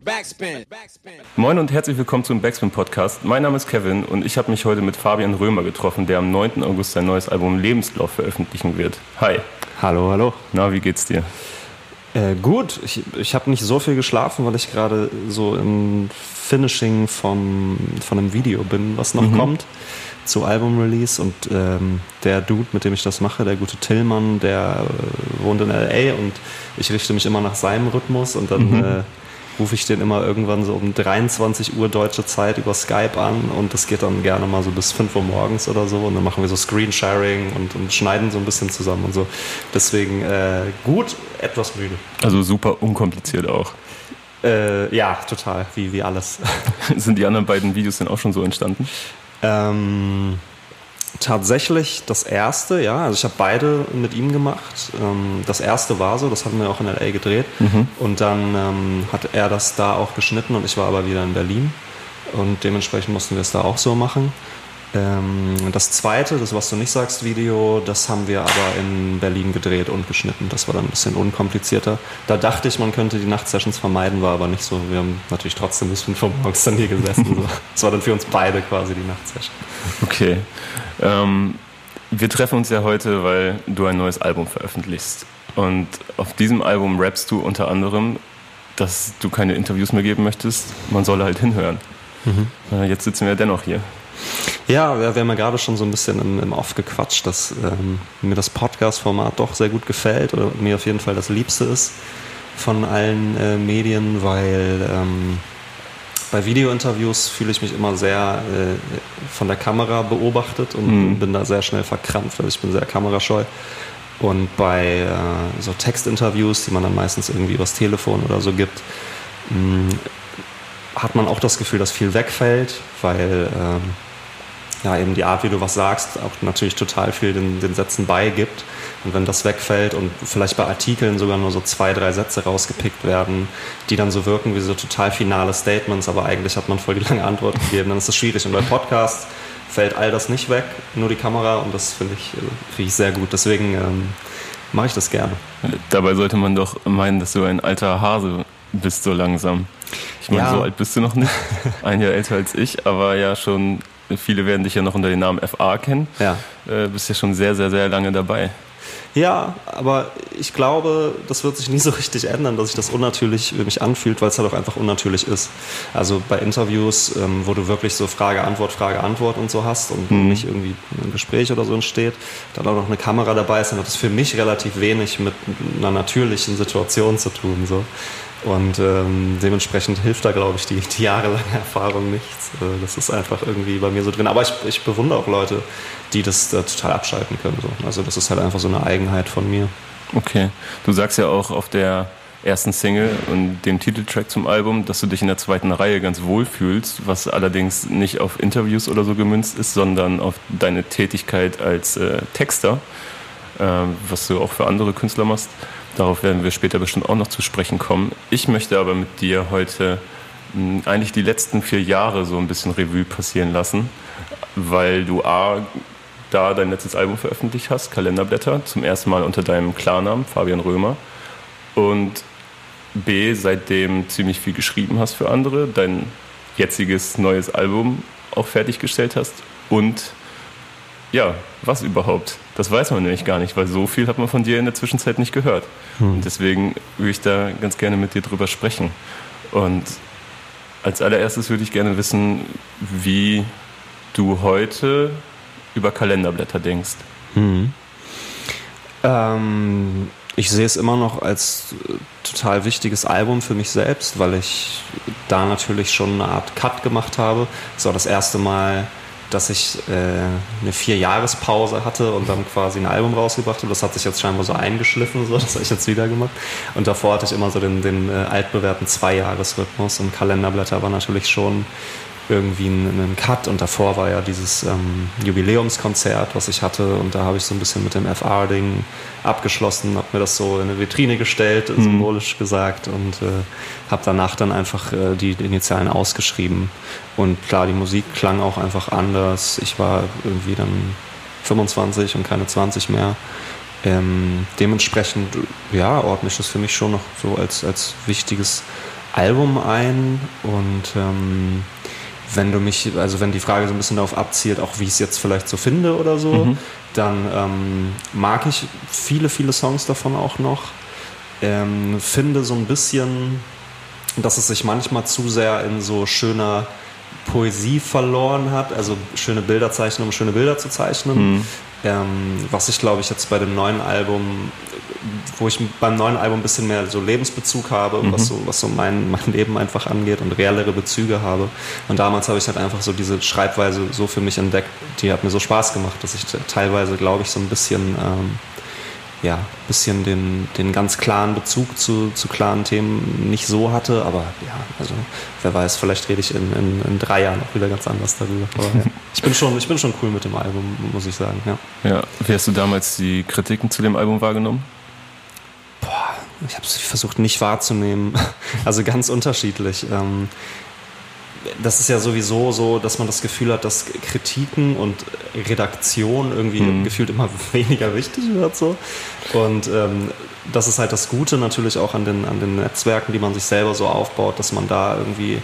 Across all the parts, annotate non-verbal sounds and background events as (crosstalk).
Backspin. Moin und herzlich willkommen zum Backspin Podcast. Mein Name ist Kevin und ich habe mich heute mit Fabian Römer getroffen, der am 9. August sein neues Album Lebenslauf veröffentlichen wird. Hi. Hallo, hallo. Na, wie geht's dir? Äh, gut, ich, ich habe nicht so viel geschlafen, weil ich gerade so im Finishing vom, von einem Video bin, was noch mhm. kommt zu Album-Release und ähm, der Dude, mit dem ich das mache, der gute Tillmann, der äh, wohnt in L.A. und ich richte mich immer nach seinem Rhythmus und dann mhm. äh, rufe ich den immer irgendwann so um 23 Uhr deutsche Zeit über Skype an und das geht dann gerne mal so bis 5 Uhr morgens oder so und dann machen wir so Screensharing und, und schneiden so ein bisschen zusammen und so. Deswegen äh, gut, etwas müde. Also super unkompliziert auch. Äh, ja, total, wie, wie alles. (laughs) Sind die anderen beiden Videos denn auch schon so entstanden? Ähm, tatsächlich das erste, ja. Also ich habe beide mit ihm gemacht. Ähm, das erste war so, das hatten wir auch in LA gedreht. Mhm. Und dann ähm, hat er das da auch geschnitten und ich war aber wieder in Berlin. Und dementsprechend mussten wir es da auch so machen. Ähm, das zweite, das was du nicht sagst, Video, das haben wir aber in Berlin gedreht und geschnitten. Das war dann ein bisschen unkomplizierter. Da dachte ich, man könnte die Nachtsessions vermeiden, war aber nicht so. Wir haben natürlich trotzdem bis 5 Uhr morgens dann hier gesessen. (laughs) Das war dann für uns beide quasi die Nachtsession. Okay. Ähm, wir treffen uns ja heute, weil du ein neues Album veröffentlichst. Und auf diesem Album rappst du unter anderem, dass du keine Interviews mehr geben möchtest. Man solle halt hinhören. Mhm. Äh, jetzt sitzen wir dennoch hier. Ja, wir, wir haben ja gerade schon so ein bisschen im, im Off gequatscht, dass ähm, mir das Podcast-Format doch sehr gut gefällt oder mir auf jeden Fall das Liebste ist von allen äh, Medien, weil ähm, bei Videointerviews fühle ich mich immer sehr äh, von der Kamera beobachtet und mhm. bin da sehr schnell verkrampft. Also ich bin sehr kamerascheu. Und bei äh, so Textinterviews, die man dann meistens irgendwie übers Telefon oder so gibt, mh, mm, hat man auch das Gefühl, dass viel wegfällt, weil ähm, ja, eben die Art, wie du was sagst, auch natürlich total viel den, den Sätzen beigibt. Und wenn das wegfällt und vielleicht bei Artikeln sogar nur so zwei, drei Sätze rausgepickt werden, die dann so wirken wie so total finale Statements, aber eigentlich hat man voll die lange Antwort gegeben, dann ist das schwierig. Und bei Podcasts fällt all das nicht weg, nur die Kamera und das finde ich, find ich sehr gut. Deswegen ähm, mache ich das gerne. Dabei sollte man doch meinen, dass du ein alter Hase bist so langsam. Ich meine, ja. so alt bist du noch nicht. (laughs) Ein Jahr älter als ich, aber ja schon Viele werden dich ja noch unter dem Namen FA kennen. Ja. Äh, bist ja schon sehr, sehr, sehr lange dabei. Ja, aber ich glaube, das wird sich nie so richtig ändern, dass sich das unnatürlich für mich anfühlt, weil es halt auch einfach unnatürlich ist. Also bei Interviews, ähm, wo du wirklich so Frage, Antwort, Frage, Antwort und so hast und mhm. nicht irgendwie ein Gespräch oder so entsteht, dann auch noch eine Kamera dabei ist, dann hat das für mich relativ wenig mit einer natürlichen Situation zu tun. So. Und ähm, dementsprechend hilft da, glaube ich, die, die jahrelange Erfahrung nichts. Äh, das ist einfach irgendwie bei mir so drin. Aber ich, ich bewundere auch Leute, die das äh, total abschalten können. So. Also das ist halt einfach so eine Eigenheit von mir. Okay. Du sagst ja auch auf der ersten Single und dem Titeltrack zum Album, dass du dich in der zweiten Reihe ganz wohl fühlst, was allerdings nicht auf Interviews oder so gemünzt ist, sondern auf deine Tätigkeit als äh, Texter, äh, was du auch für andere Künstler machst. Darauf werden wir später bestimmt auch noch zu sprechen kommen. Ich möchte aber mit dir heute hm, eigentlich die letzten vier Jahre so ein bisschen Revue passieren lassen, weil du A, da dein letztes Album veröffentlicht hast, Kalenderblätter, zum ersten Mal unter deinem Klarnamen, Fabian Römer. Und B, seitdem ziemlich viel geschrieben hast für andere, dein jetziges neues Album auch fertiggestellt hast und ja, was überhaupt? Das weiß man nämlich gar nicht, weil so viel hat man von dir in der Zwischenzeit nicht gehört. Hm. Und deswegen würde ich da ganz gerne mit dir drüber sprechen. Und als allererstes würde ich gerne wissen, wie du heute über Kalenderblätter denkst. Hm. Ähm, ich sehe es immer noch als äh, total wichtiges Album für mich selbst, weil ich da natürlich schon eine Art Cut gemacht habe. Es war das erste Mal dass ich äh, eine Vier-Jahres-Pause hatte und dann quasi ein Album rausgebracht habe. Das hat sich jetzt scheinbar so eingeschliffen, so, (laughs) das habe ich jetzt wieder gemacht. Und davor hatte ich immer so den, den äh, altbewährten Zwei-Jahres-Rhythmus und Kalenderblätter war natürlich schon irgendwie einen Cut und davor war ja dieses ähm, Jubiläumskonzert, was ich hatte und da habe ich so ein bisschen mit dem FR-Ding abgeschlossen, habe mir das so in eine Vitrine gestellt, mhm. symbolisch gesagt und äh, habe danach dann einfach äh, die, Initialen ausgeschrieben und klar, die Musik klang auch einfach anders. Ich war irgendwie dann 25 und keine 20 mehr. Ähm, dementsprechend, ja, ordne ich das für mich schon noch so als, als wichtiges Album ein und ähm, wenn du mich, also wenn die Frage so ein bisschen darauf abzielt, auch wie ich es jetzt vielleicht so finde oder so, mhm. dann ähm, mag ich viele, viele Songs davon auch noch. Ähm, finde so ein bisschen, dass es sich manchmal zu sehr in so schöner Poesie verloren hat, also schöne Bilder zeichnen, um schöne Bilder zu zeichnen. Mhm. Ähm, was ich glaube ich jetzt bei dem neuen Album, wo ich beim neuen Album ein bisschen mehr so Lebensbezug habe, mhm. was so, was so mein, mein Leben einfach angeht und reellere Bezüge habe. Und damals habe ich halt einfach so diese Schreibweise so für mich entdeckt, die hat mir so Spaß gemacht, dass ich teilweise glaube ich so ein bisschen ähm, ja, bisschen den, den ganz klaren Bezug zu, zu klaren Themen nicht so hatte. Aber ja, also wer weiß, vielleicht rede ich in, in, in drei Jahren auch wieder ganz anders darüber. Aber ja, (laughs) ich, bin schon, ich bin schon cool mit dem Album, muss ich sagen. Ja. ja. Wie hast du damals die Kritiken zu dem Album wahrgenommen? Boah, ich habe es versucht nicht wahrzunehmen. (laughs) Also ganz unterschiedlich. Ähm, das ist ja sowieso so, dass man das Gefühl hat, dass Kritiken und Redaktion irgendwie mhm. gefühlt immer (laughs) weniger wichtig wird. So. Und ähm, das ist halt das Gute natürlich auch an den, an den Netzwerken, die man sich selber so aufbaut, dass man da irgendwie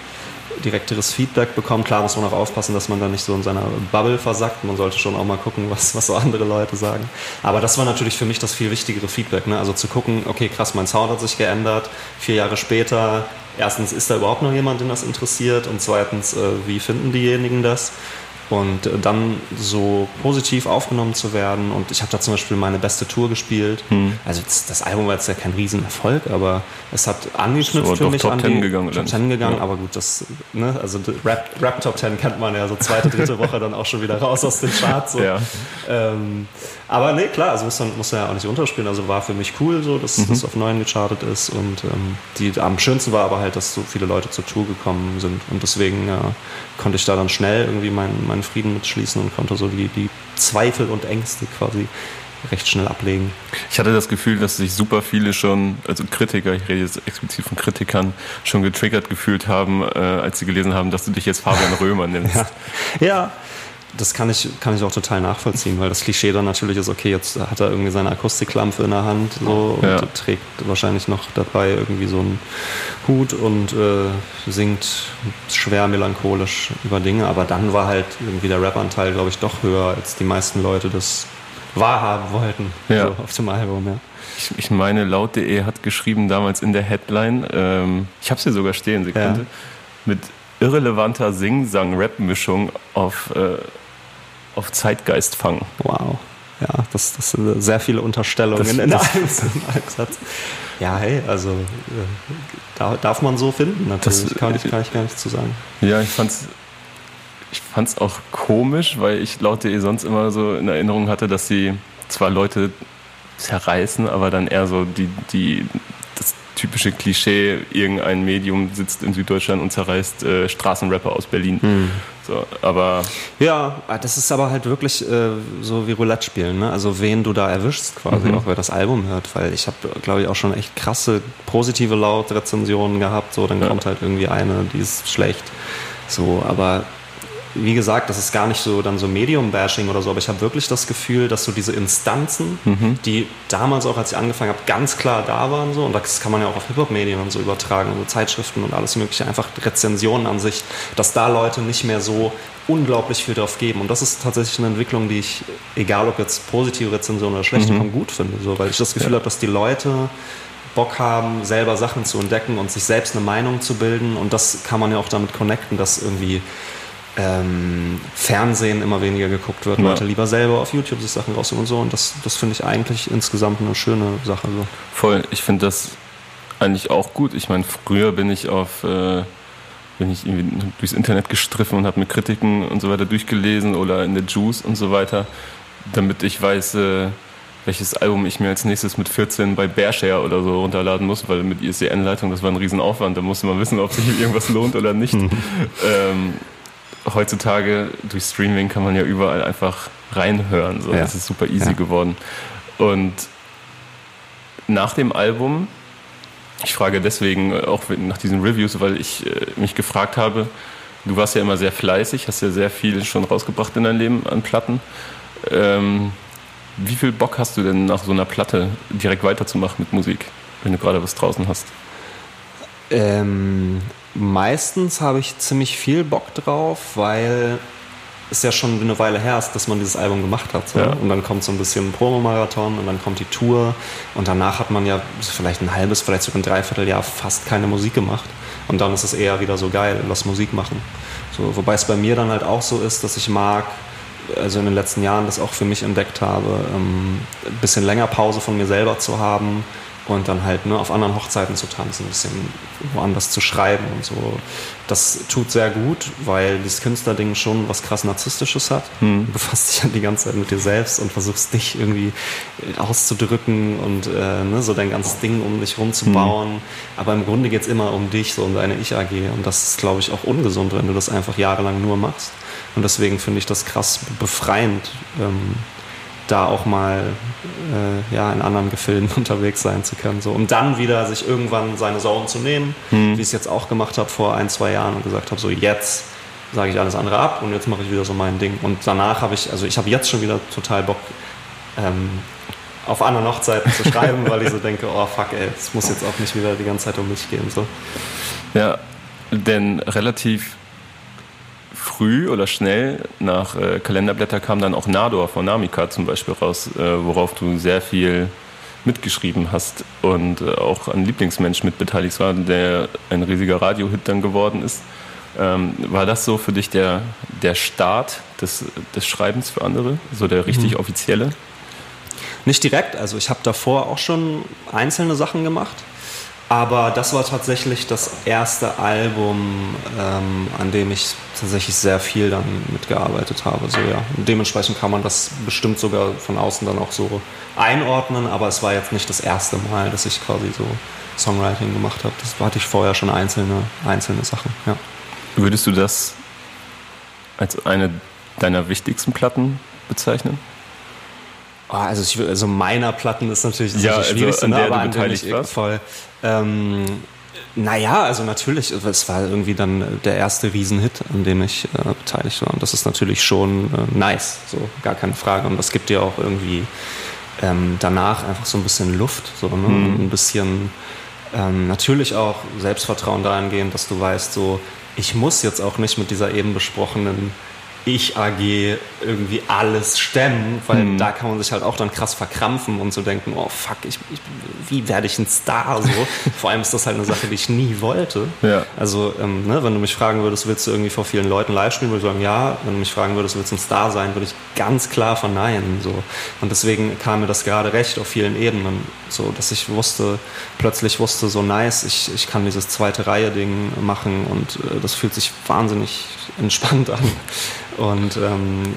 direkteres Feedback bekommt. Klar muss man auch aufpassen, dass man da nicht so in seiner Bubble versackt. Man sollte schon auch mal gucken, was, was so andere Leute sagen. Aber das war natürlich für mich das viel wichtigere Feedback. Ne? Also zu gucken, okay, krass, mein Sound hat sich geändert. Vier Jahre später erstens, ist da überhaupt noch jemand, den das interessiert? Und zweitens, äh, wie finden diejenigen das? Und äh, dann so positiv aufgenommen zu werden. Und ich habe da zum Beispiel meine beste Tour gespielt. Hm. Also das Album war jetzt ja kein Riesenerfolg, aber es hat angeknüpft so, für mich Top an die gegangen, Top Ten gegangen. Ja. Aber gut, das ne, also Rap, Rap Top Ten kennt man ja so zweite, dritte (laughs) Woche dann auch schon wieder raus aus den Charts. So. Ja. Ähm, aber nee, klar, also muss man, muss man ja auch nicht unterspielen. Also war für mich cool, so dass mhm. das auf neuen gechartet ist. Und ähm, die, am schönsten war aber halt, dass so viele Leute zur Tour gekommen sind. Und deswegen äh, konnte ich da dann schnell irgendwie meinen mein Frieden mitschließen und konnte so die, die Zweifel und Ängste quasi recht schnell ablegen. Ich hatte das Gefühl, dass sich super viele schon, also Kritiker, ich rede jetzt explizit von Kritikern, schon getriggert gefühlt haben, äh, als sie gelesen haben, dass du dich jetzt Fabian (laughs) Römer nennst. ja. ja, das kann ich, kann ich auch total nachvollziehen, weil das Klischee dann natürlich ist, okay, jetzt hat er irgendwie seine Akustiklampe in der Hand so, ja. und trägt wahrscheinlich noch dabei irgendwie so einen Hut und äh, singt schwer melancholisch über Dinge. Aber dann war halt irgendwie der Rap-Anteil, glaube ich, doch höher, als die meisten Leute das wahrhaben wollten ja. so auf dem Album. Ja. Ich, ich meine, laut.de hat geschrieben damals in der Headline, ähm, ich habe sie sogar stehen, Sekunde, ja. mit irrelevanter Sing-Sang-Rap-Mischung auf, äh, auf Zeitgeist fangen. Wow. Ja, das, das sind sehr viele Unterstellungen das, in, in (laughs) einem, Satz. Ja, hey, also äh, darf man so finden, natürlich. Das, kann, ich, kann ich gar nicht zu sagen. Ja, ich fand's ich fand's auch komisch, weil ich laut eh sonst immer so in Erinnerung hatte, dass sie zwar Leute zerreißen, aber dann eher so die, die typische Klischee, irgendein Medium sitzt in Süddeutschland und zerreißt äh, Straßenrapper aus Berlin. Mhm. So, aber ja, das ist aber halt wirklich äh, so wie Roulette spielen, ne? Also wen du da erwischst quasi, mhm. auch wer das Album hört, weil ich habe, glaube ich, auch schon echt krasse positive Laut-Rezensionen gehabt. So, dann ja. kommt halt irgendwie eine, die ist schlecht. So, aber wie gesagt, das ist gar nicht so dann so Medium-Bashing oder so, aber ich habe wirklich das Gefühl, dass so diese Instanzen, mhm. die damals auch, als ich angefangen habe, ganz klar da waren so, und das kann man ja auch auf Hip-Hop-Medien und so übertragen, so Zeitschriften und alles mögliche, einfach Rezensionen an sich, dass da Leute nicht mehr so unglaublich viel drauf geben. Und das ist tatsächlich eine Entwicklung, die ich, egal ob jetzt positive Rezensionen oder schlechte, mhm. gut finde, so, weil ich das Gefühl ja. habe, dass die Leute Bock haben, selber Sachen zu entdecken und sich selbst eine Meinung zu bilden. Und das kann man ja auch damit connecten, dass irgendwie ähm, Fernsehen immer weniger geguckt wird, ja. Leute lieber selber auf YouTube sich Sachen raussuchen und so. Und das, das finde ich eigentlich insgesamt eine schöne Sache. So. Voll, ich finde das eigentlich auch gut. Ich meine, früher bin ich auf äh, bin ich irgendwie durchs Internet gestriffen und habe mir Kritiken und so weiter durchgelesen oder in der Juice und so weiter, damit ich weiß, äh, welches Album ich mir als nächstes mit 14 bei Bearshare oder so runterladen muss, weil mit ISDN-Leitung, das war ein Riesenaufwand, da musste man wissen, ob sich irgendwas lohnt oder nicht. (laughs) Ähm, heutzutage durch Streaming kann man ja überall einfach reinhören. So. Ja. Das ist super easy ja. geworden. Und nach dem Album, ich frage deswegen auch nach diesen Reviews, weil ich äh, mich gefragt habe, du warst ja immer sehr fleißig, hast ja sehr viel schon rausgebracht in dein Leben an Platten. Ähm, wie viel Bock hast du denn nach so einer Platte direkt weiterzumachen mit Musik, wenn du gerade was draußen hast? Ähm, meistens habe ich ziemlich viel Bock drauf, weil es ja schon eine Weile her ist, dass man dieses Album gemacht hat. So. Ja. Und dann kommt so ein bisschen ein Promomarathon und dann kommt die Tour und danach hat man ja vielleicht ein halbes, vielleicht sogar ein Dreivierteljahr fast keine Musik gemacht. Und dann ist es eher wieder so geil, lass Musik machen. So, wobei es bei mir dann halt auch so ist, dass ich mag, also in den letzten Jahren das auch für mich entdeckt habe, ähm, ein bisschen länger Pause von mir selber zu haben und dann halt ne, auf anderen Hochzeiten zu tanzen, ein bisschen woanders zu schreiben und so. Das tut sehr gut, weil dieses Künstlerding schon was krass Narzisstisches hat. Hm. Du befasst dich ja die ganze Zeit mit dir selbst und versuchst dich irgendwie auszudrücken und äh, ne, so dein ganzes Ding um dich rumzubauen. Hm. Aber im Grunde geht es immer um dich, so um deine Ich-AG. Und das ist, glaube ich, auch ungesund, wenn du das einfach jahrelang nur machst. Und deswegen finde ich das krass befreiend. Ähm, da auch mal äh, ja, in anderen Gefilden (laughs) unterwegs sein zu können. So, um dann wieder sich irgendwann seine Zone zu nehmen, hm. wie ich es jetzt auch gemacht habe vor ein, zwei Jahren und gesagt habe, so jetzt sage ich alles andere ab und jetzt mache ich wieder so mein Ding. Und danach habe ich, also ich habe jetzt schon wieder total Bock, ähm, auf anderen Hochzeiten zu schreiben, weil ich so denke, oh fuck ey, es muss jetzt auch nicht wieder die ganze Zeit um mich gehen. So. Ja, denn relativ früh oder schnell nach äh, Kalenderblätter kam dann auch Nador von Namika zum Beispiel raus, äh, worauf du sehr viel mitgeschrieben hast und äh, auch ein Lieblingsmensch mitbeteiligt war, der ein riesiger Radiohit dann geworden ist. Ähm, war das so für dich der, der Start des, des Schreibens für andere, so der richtig mhm. offizielle? Nicht direkt, also ich habe davor auch schon einzelne Sachen gemacht. Aber das war tatsächlich das erste Album, ähm, an dem ich tatsächlich sehr viel dann mitgearbeitet habe. So, ja. Und dementsprechend kann man das bestimmt sogar von außen dann auch so einordnen, aber es war jetzt nicht das erste Mal, dass ich quasi so Songwriting gemacht habe. Das hatte ich vorher schon einzelne, einzelne Sachen. Ja. Würdest du das als eine deiner wichtigsten Platten bezeichnen? Oh, also, ich, also meiner Platten ist natürlich das ja, ist also an der aber du beteiligt an warst. voll. Ähm, naja, also natürlich, es war irgendwie dann der erste Riesenhit, an dem ich äh, beteiligt war. Und das ist natürlich schon äh, nice, so gar keine Frage. Und das gibt dir auch irgendwie ähm, danach einfach so ein bisschen Luft, so ne? Mhm. ein bisschen ähm, natürlich auch Selbstvertrauen dahingehend, dass du weißt, so ich muss jetzt auch nicht mit dieser eben besprochenen ich AG irgendwie alles stemmen, weil hm. da kann man sich halt auch dann krass verkrampfen und so denken, oh fuck, ich, ich, wie werde ich ein Star so? (laughs) Vor allem ist das halt eine Sache, die ich nie wollte. Ja. Also ähm, ne, wenn du mich fragen würdest, willst du irgendwie vor vielen Leuten live spielen, würde ich sagen, ja. Wenn du mich fragen würdest, willst du ein Star sein, würde ich ganz klar verneinen. So. Und deswegen kam mir das gerade recht auf vielen Ebenen, so dass ich wusste, plötzlich wusste so nice, ich, ich kann dieses zweite Reihe-Ding machen und äh, das fühlt sich wahnsinnig entspannt an und ähm,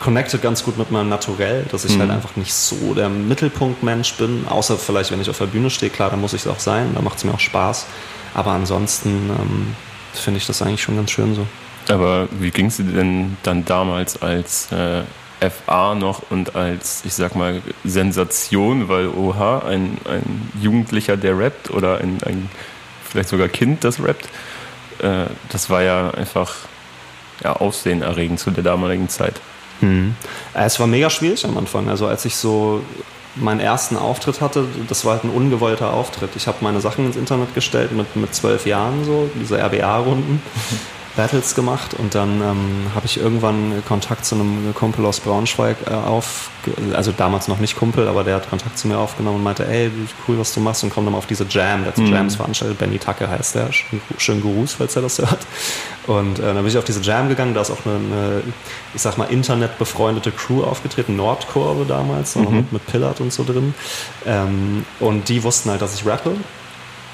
connected ganz gut mit meinem Naturell, dass ich halt mhm. halt einfach nicht so der Mittelpunktmensch bin, außer vielleicht, wenn ich auf der Bühne stehe, klar, da muss ich es auch sein, da macht es mir auch Spaß. Aber ansonsten ähm, finde ich das eigentlich schon ganz schön so. Aber wie ging es dir denn dann damals als äh, FA noch und als, ich sag mal, Sensation, weil oha, ein, ein Jugendlicher, der rappt oder ein, ein vielleicht sogar Kind, das rappt, äh, das war ja einfach ja, aufsehenerregend zu der damaligen Zeit. Mhm. Es war mega schwierig am Anfang. Also als ich so meinen ersten Auftritt hatte, das war halt ein ungewollter Auftritt. Ich habe meine Sachen ins Internet gestellt mit, mit zwölf Jahren so, diese RBA-Runden. (laughs) Battles gemacht und dann ähm, habe ich irgendwann Kontakt zu einem Kumpel aus Braunschweig äh, auf, also damals noch nicht Kumpel, aber der hat Kontakt zu mir aufgenommen und meinte, ey, cool, was du machst und komm dann auf diese Jam, der hat mhm. Jams veranstaltet, Benny Tacke heißt der, schön, schön Gruß, falls er das hört. Und äh, dann bin ich auf diese Jam gegangen, da ist auch eine, eine ich sag mal, internetbefreundete Crew aufgetreten, Nordkurve damals, mhm. mit, mit Pillard und so drin. Ähm, und die wussten halt, dass ich rappe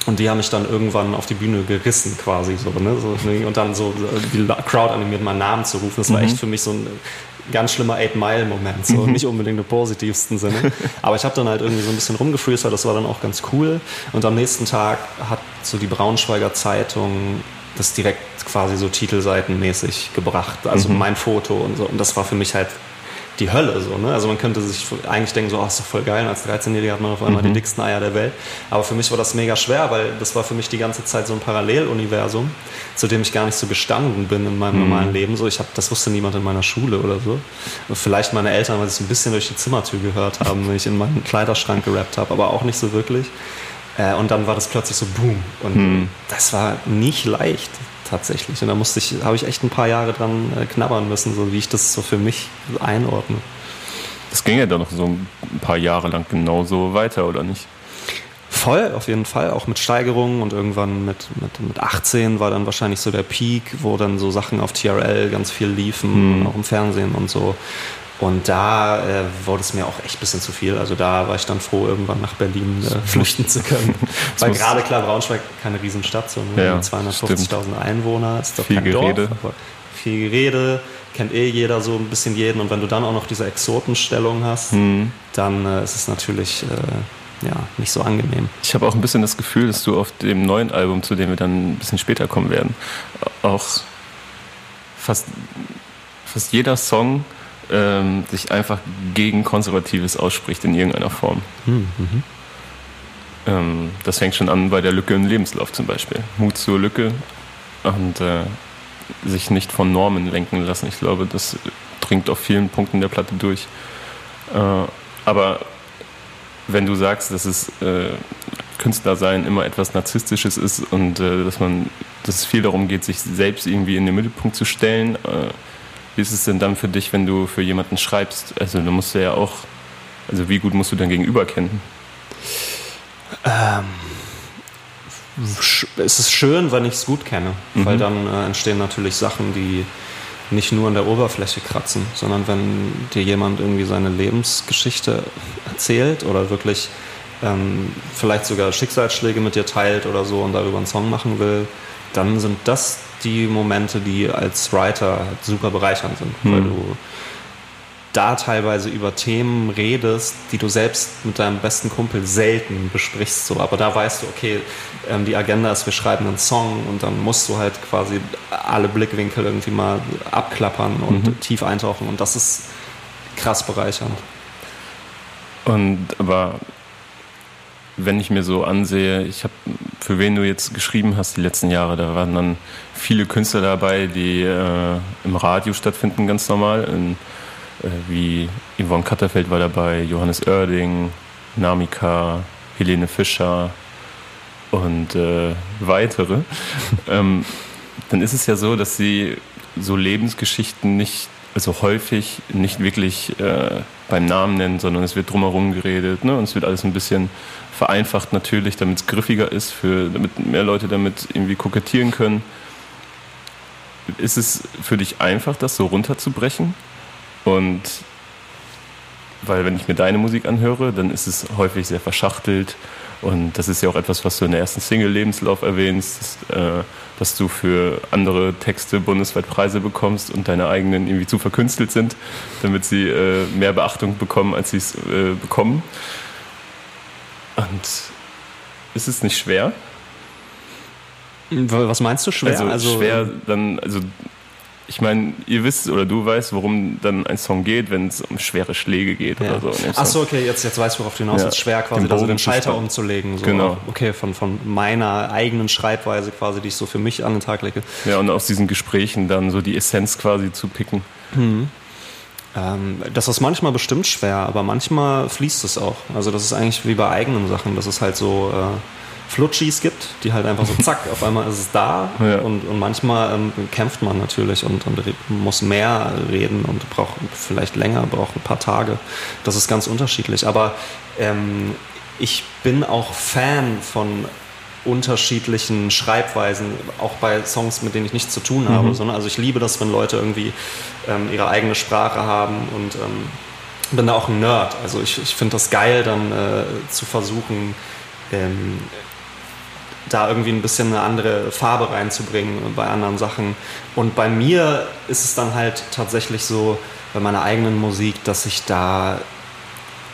und die haben mich dann irgendwann auf die Bühne gerissen quasi so, ne? So, und dann so die Crowd animiert, meinen Namen zu rufen. Das war echt mhm. für mich so ein ganz schlimmer Eight-Mile-Moment, so mhm. nicht unbedingt im positivsten Sinne. Aber ich habe dann halt irgendwie so ein bisschen rumgefreestylt, das war dann auch ganz cool. Und am nächsten Tag hat so die Braunschweiger Zeitung das direkt quasi so titelseitenmäßig gebracht, also mhm. mein Foto und so. Und das war für mich halt die Hölle. So, ne? Also man könnte sich eigentlich denken, so, oh, ist doch voll geil. Und als 13-Jähriger hat man auf einmal mhm. die dicksten Eier der Welt. Aber für mich war das mega schwer, weil das war für mich die ganze Zeit so ein Paralleluniversum, zu dem ich gar nicht so gestanden bin in meinem mhm. normalen Leben. So, ich hab, das wusste niemand in meiner Schule oder so. Vielleicht meine Eltern, weil sie es ein bisschen durch die Zimmertür gehört haben, wenn ich in meinen Kleiderschrank gerappt habe, aber auch nicht so wirklich. Äh, und dann war das plötzlich so Boom. Und mhm. das war nicht leicht tatsächlich. Und da musste ich, habe ich echt ein paar Jahre dran äh, knabbern müssen, so wie ich das so für mich einordne. Das ging ja dann noch so ein paar Jahre lang genauso weiter, oder nicht? Voll, auf jeden Fall, auch mit Steigerungen und irgendwann mit, mit, mit 18 war dann wahrscheinlich so der Peak, wo dann so Sachen auf TRL ganz viel liefen, mhm. auch im Fernsehen und so. Und da äh, wurde es mir auch echt ein bisschen zu viel. Also da war ich dann froh, irgendwann nach Berlin äh, flüchten zu können. (laughs) Weil gerade klar, Braunschweig keine Riesenstadt, so ne? ja, 250.000 Einwohner, ist doch viel kein Gerede. Dorf, viel Gerede, kennt eh jeder so ein bisschen jeden. Und wenn du dann auch noch diese Exotenstellung hast, mhm. dann äh, ist es natürlich äh, ja, nicht so angenehm. Ich habe auch ein bisschen das Gefühl, dass du auf dem neuen Album, zu dem wir dann ein bisschen später kommen werden, auch fast, fast jeder Song ähm, sich einfach gegen Konservatives ausspricht in irgendeiner Form. Hm, mhm. Ähm, das fängt schon an bei der Lücke im Lebenslauf zum Beispiel. Mut zur Lücke und äh, sich nicht von Normen lenken lassen. Ich glaube, das dringt auf vielen Punkten der Platte durch. Äh, aber wenn du sagst, dass es äh, Künstlersein immer etwas Narzisstisches ist und äh, dass man, dass es viel darum geht, sich selbst irgendwie in den Mittelpunkt zu stellen, äh, wie ist es denn dann für dich, wenn du für jemanden schreibst? Also du musst ja auch, also wie gut musst du dein Gegenüber kennen? Ähm, es ist schön, wenn ich es gut kenne, mhm. weil dann äh, entstehen natürlich Sachen, die nicht nur an der Oberfläche kratzen, sondern wenn dir jemand irgendwie seine Lebensgeschichte erzählt oder wirklich ähm, vielleicht sogar Schicksalsschläge mit dir teilt oder so und darüber einen Song machen will, dann sind das die Momente, die als Writer super bereichernd sind, hm. weil du da teilweise über Themen redest, die du selbst mit deinem besten Kumpel selten besprichst. So. Aber da weißt du, okay, ähm, die Agenda ist, wir schreiben einen Song und dann musst du halt quasi alle Blickwinkel irgendwie mal abklappern und mhm. tief eintauchen. Und das ist krass bereichernd. Und aber wenn ich mir so ansehe, ich habe, für wen du jetzt geschrieben hast die letzten Jahre, da waren dann viele Künstler dabei, die äh, im Radio stattfinden, ganz normal. In, äh, wie Yvonne Katterfeld war dabei, Johannes Oerding, Namika, Helene Fischer und äh, weitere. (laughs) ähm, dann ist es ja so, dass sie so Lebensgeschichten nicht, also häufig nicht wirklich äh, beim Namen nennen, sondern es wird drumherum geredet ne? und es wird alles ein bisschen vereinfacht natürlich, damit es griffiger ist, für, damit mehr Leute damit irgendwie kokettieren können. Ist es für dich einfach, das so runterzubrechen? Und weil wenn ich mir deine Musik anhöre, dann ist es häufig sehr verschachtelt. Und das ist ja auch etwas, was du in der ersten Single Lebenslauf erwähnst, dass, äh, dass du für andere Texte bundesweit Preise bekommst und deine eigenen irgendwie zu verkünstelt sind, damit sie äh, mehr Beachtung bekommen, als sie es äh, bekommen. Und ist es nicht schwer? Was meinst du schwer? Also, also schwer dann, also ich meine, ihr wisst oder du weißt, worum dann ein Song geht, wenn es um schwere Schläge geht ja. oder so. Ach so, okay, jetzt, jetzt weißt du, worauf du hinaus ja. ist. Schwer quasi, den, also den Schalter umzulegen. So. Genau. Okay, von, von meiner eigenen Schreibweise quasi, die ich so für mich an den Tag lege. Ja, und aus diesen Gesprächen dann so die Essenz quasi zu picken. Mhm. Ähm, das ist manchmal bestimmt schwer, aber manchmal fließt es auch. Also das ist eigentlich wie bei eigenen Sachen, dass es halt so äh, Flutschis gibt, die halt einfach so (laughs) zack, auf einmal ist es da ja. und, und manchmal ähm, kämpft man natürlich und, und, muss mehr reden und braucht vielleicht länger, braucht ein paar Tage. Das ist ganz unterschiedlich. Aber ähm, ich bin auch Fan von unterschiedlichen Schreibweisen, auch bei Songs, mit denen ich nichts zu tun habe. Mhm. Sondern, also ich liebe das, wenn Leute irgendwie ähm, ihre eigene Sprache haben und ähm, bin da auch ein Nerd. Also ich, ich finde das geil, dann äh, zu versuchen, ähm, da irgendwie ein bisschen eine andere Farbe reinzubringen bei anderen Sachen. Und bei mir ist es dann halt tatsächlich so, bei meiner eigenen Musik, dass ich da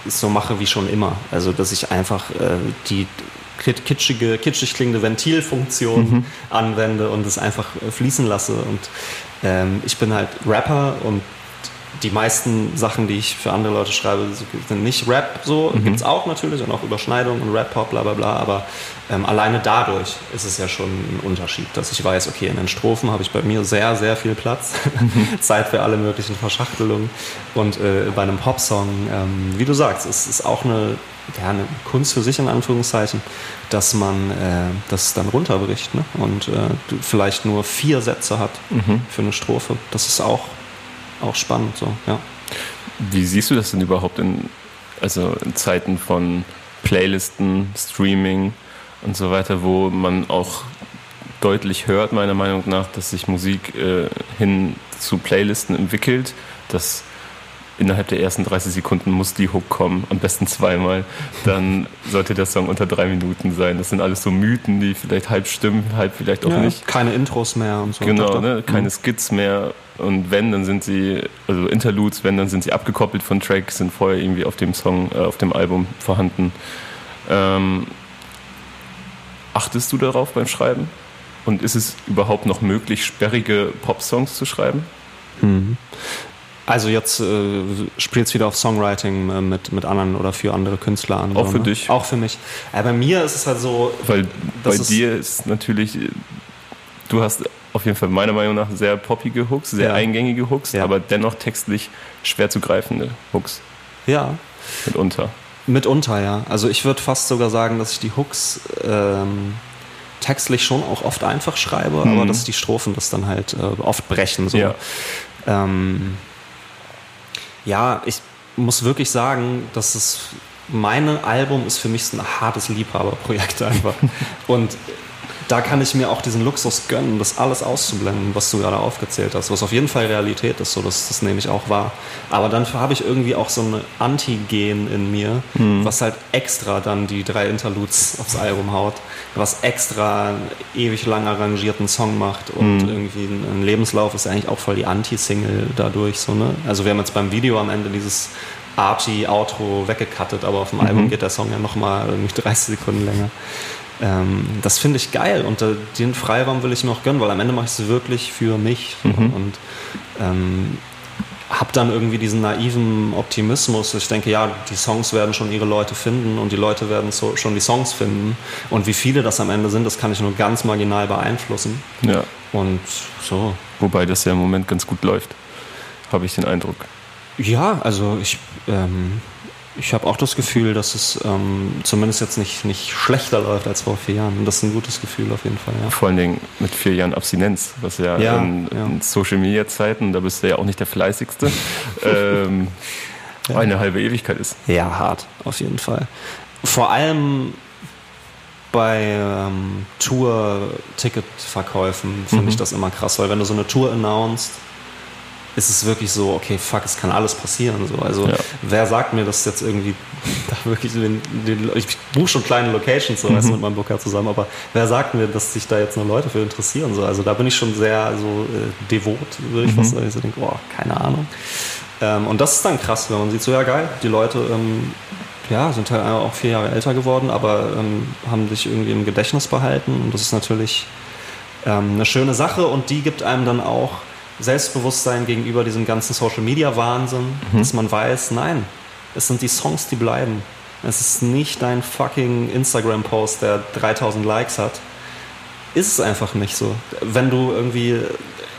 so mache wie schon immer. Also dass ich einfach äh, die kitschige, kitschig klingende Ventilfunktion mhm. anwende und es einfach äh, fließen lasse. Und ähm, ich bin halt Rapper und die meisten Sachen, die ich für andere Leute schreibe, sind nicht Rap so. Mhm. Gibt es auch natürlich und auch Überschneidungen und Rap-Pop, bla bla bla. Aber ähm, alleine dadurch ist es ja schon ein Unterschied, dass ich weiß, okay, in den Strophen habe ich bei mir sehr, sehr viel Platz. Mhm. (laughs) Zeit für alle möglichen Verschachtelungen. Und äh, bei einem Popsong, ähm, wie du sagst, es ist auch eine ja, eine Kunst für sich in Anführungszeichen, dass man äh, das dann runterbricht ne? und äh, vielleicht nur vier Sätze hat mhm. für eine Strophe. Das ist auch, auch spannend so, ja. Wie siehst du das denn überhaupt in, also in Zeiten von Playlisten, Streaming und so weiter, wo man auch deutlich hört, meiner Meinung nach, dass sich Musik äh, hin zu Playlisten entwickelt, dass innerhalb der ersten 30 Sekunden muss die Hook kommen, am besten zweimal, dann sollte der Song unter drei Minuten sein. Das sind alles so Mythen, die vielleicht halb stimmen, halb vielleicht auch ja, nicht. Keine Intros mehr und so. Genau, ne? keine mhm. Skits mehr. Und wenn, dann sind sie, also Interludes, wenn, dann sind sie abgekoppelt von Tracks, sind vorher irgendwie auf dem Song, äh, auf dem Album vorhanden. Ähm, achtest du darauf beim Schreiben? Und ist es überhaupt noch möglich, sperrige Pop-Songs zu schreiben? Mhm. Also jetzt äh, spielt es wieder auf Songwriting äh, mit, mit anderen oder für andere Künstler an. Auch für ne? dich? Auch für mich. Äh, bei mir ist es halt so. Weil bei dir ist natürlich, du hast auf jeden Fall meiner Meinung nach sehr poppige Hooks, sehr ja. eingängige Hooks, ja. aber dennoch textlich schwer zu greifende Hooks. Ja. Mitunter. Mitunter, ja. Also ich würde fast sogar sagen, dass ich die Hooks ähm, textlich schon auch oft einfach schreibe, mhm. aber dass die Strophen das dann halt äh, oft brechen. So. Ja. Ähm, ja, ich muss wirklich sagen, dass es mein Album ist für mich ein hartes Liebhaberprojekt (laughs) einfach. Und da kann ich mir auch diesen Luxus gönnen, das alles auszublenden, was du gerade aufgezählt hast, was auf jeden Fall Realität ist, so das, das nehme ich auch wahr. Aber dann habe ich irgendwie auch so eine Antigen in mir, mhm. was halt extra dann die drei Interludes aufs Album haut, was extra einen ewig lang arrangierten Song macht und mhm. irgendwie ein, ein, Lebenslauf ist eigentlich auch voll die Anti-Single dadurch. So, ne? Also wir haben jetzt beim Video am Ende dieses Archie-Outro weggekattet, aber auf dem mhm. Album geht der Song ja nochmal 30 (laughs) Sekunden länger. Ähm, das finde ich geil und äh, den Freiraum will ich mir auch gönnen, weil am Ende mache ich es wirklich für mich mhm. und ähm, habe dann irgendwie diesen naiven Optimismus. Ich denke, ja, die Songs werden schon ihre Leute finden und die Leute werden so, schon die Songs finden. Und wie viele das am Ende sind, das kann ich nur ganz marginal beeinflussen. Ja. Und so. Wobei das ja im Moment ganz gut läuft, habe ich den Eindruck. Ja, also ich ähm, ich habe auch das Gefühl, dass es ähm, zumindest jetzt nicht, nicht schlechter läuft als vor vier Jahren. Und das ist ein gutes Gefühl auf jeden Fall. Ja. Vor allen Dingen mit vier Jahren Abstinenz, was ja, ja, in, ja. in, Social Media Zeiten, da bist du ja auch nicht der fleißigste, (laughs) ähm, eine halbe Ewigkeit ist. Ja, hart, auf jeden Fall. Vor allem bei ähm, Tour-Ticketverkäufen finde mhm. ich das immer krass, weil wenn du so eine Tour announced, ist es wirklich so, okay, fuck, es kann alles passieren. So. Also ja. wer sagt mir, dass jetzt irgendwie (laughs) da wirklich den, den, ich buche schon kleine Locations so, mhm. weißt, mit meinem Booker zusammen, aber wer sagt mir, dass sich da jetzt noch Leute für interessieren? So. Also da bin ich schon sehr so äh, devot, würde ich mhm. fast sagen. Ich so denke, boah, keine Ahnung. Ähm, und das ist dann krass, wenn man sieht, so ja geil, die Leute ähm, ja, sind halt auch vier Jahre älter geworden, aber ähm, haben sich irgendwie im Gedächtnis behalten und das ist natürlich ähm, eine schöne Sache und die gibt einem dann auch Selbstbewusstsein gegenüber diesem ganzen Social Media Wahnsinn, mhm. dass man weiß, nein, es sind die Songs, die bleiben. Es ist nicht dein fucking Instagram-Post, der 3000 Likes hat. Ist es einfach nicht so. Wenn du irgendwie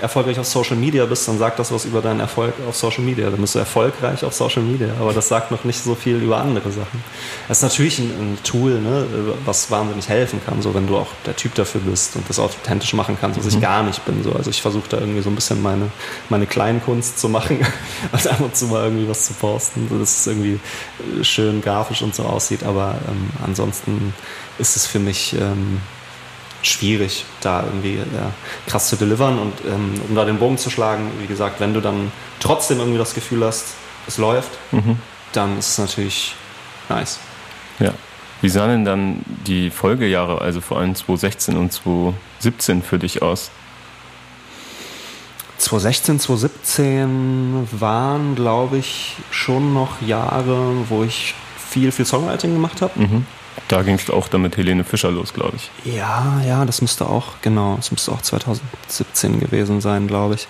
erfolgreich auf Social Media bist, dann sagt das was über deinen Erfolg auf Social Media. Dann bist du erfolgreich auf Social Media, aber das sagt noch nicht so viel über andere Sachen. Das ist natürlich ein, ein Tool, ne, was wahnsinnig helfen kann, so wenn du auch der Typ dafür bist und das authentisch machen kannst, was ich mhm. gar nicht bin. So. Also ich versuche da irgendwie so ein bisschen meine, meine Kleinkunst zu machen, (laughs) als ab und zu mal irgendwie was zu posten, dass es irgendwie schön grafisch und so aussieht, aber ähm, ansonsten ist es für mich ähm, schwierig, da irgendwie ja, krass zu delivern. Und ähm, um da den Bogen zu schlagen, wie gesagt, wenn du dann trotzdem irgendwie das Gefühl hast, es läuft, mhm. dann ist es natürlich nice. Ja. Wie sahen denn dann die Folgejahre, also vor allem 2016 und 2017 für dich aus? 2016, 2017 waren, glaube ich, schon noch Jahre, wo ich viel, viel Songwriting gemacht habe. Mhm. Da ging es auch dann mit Helene Fischer los, glaube ich. Ja, ja, das müsste auch, genau, das müsste auch 2017 gewesen sein, glaube ich.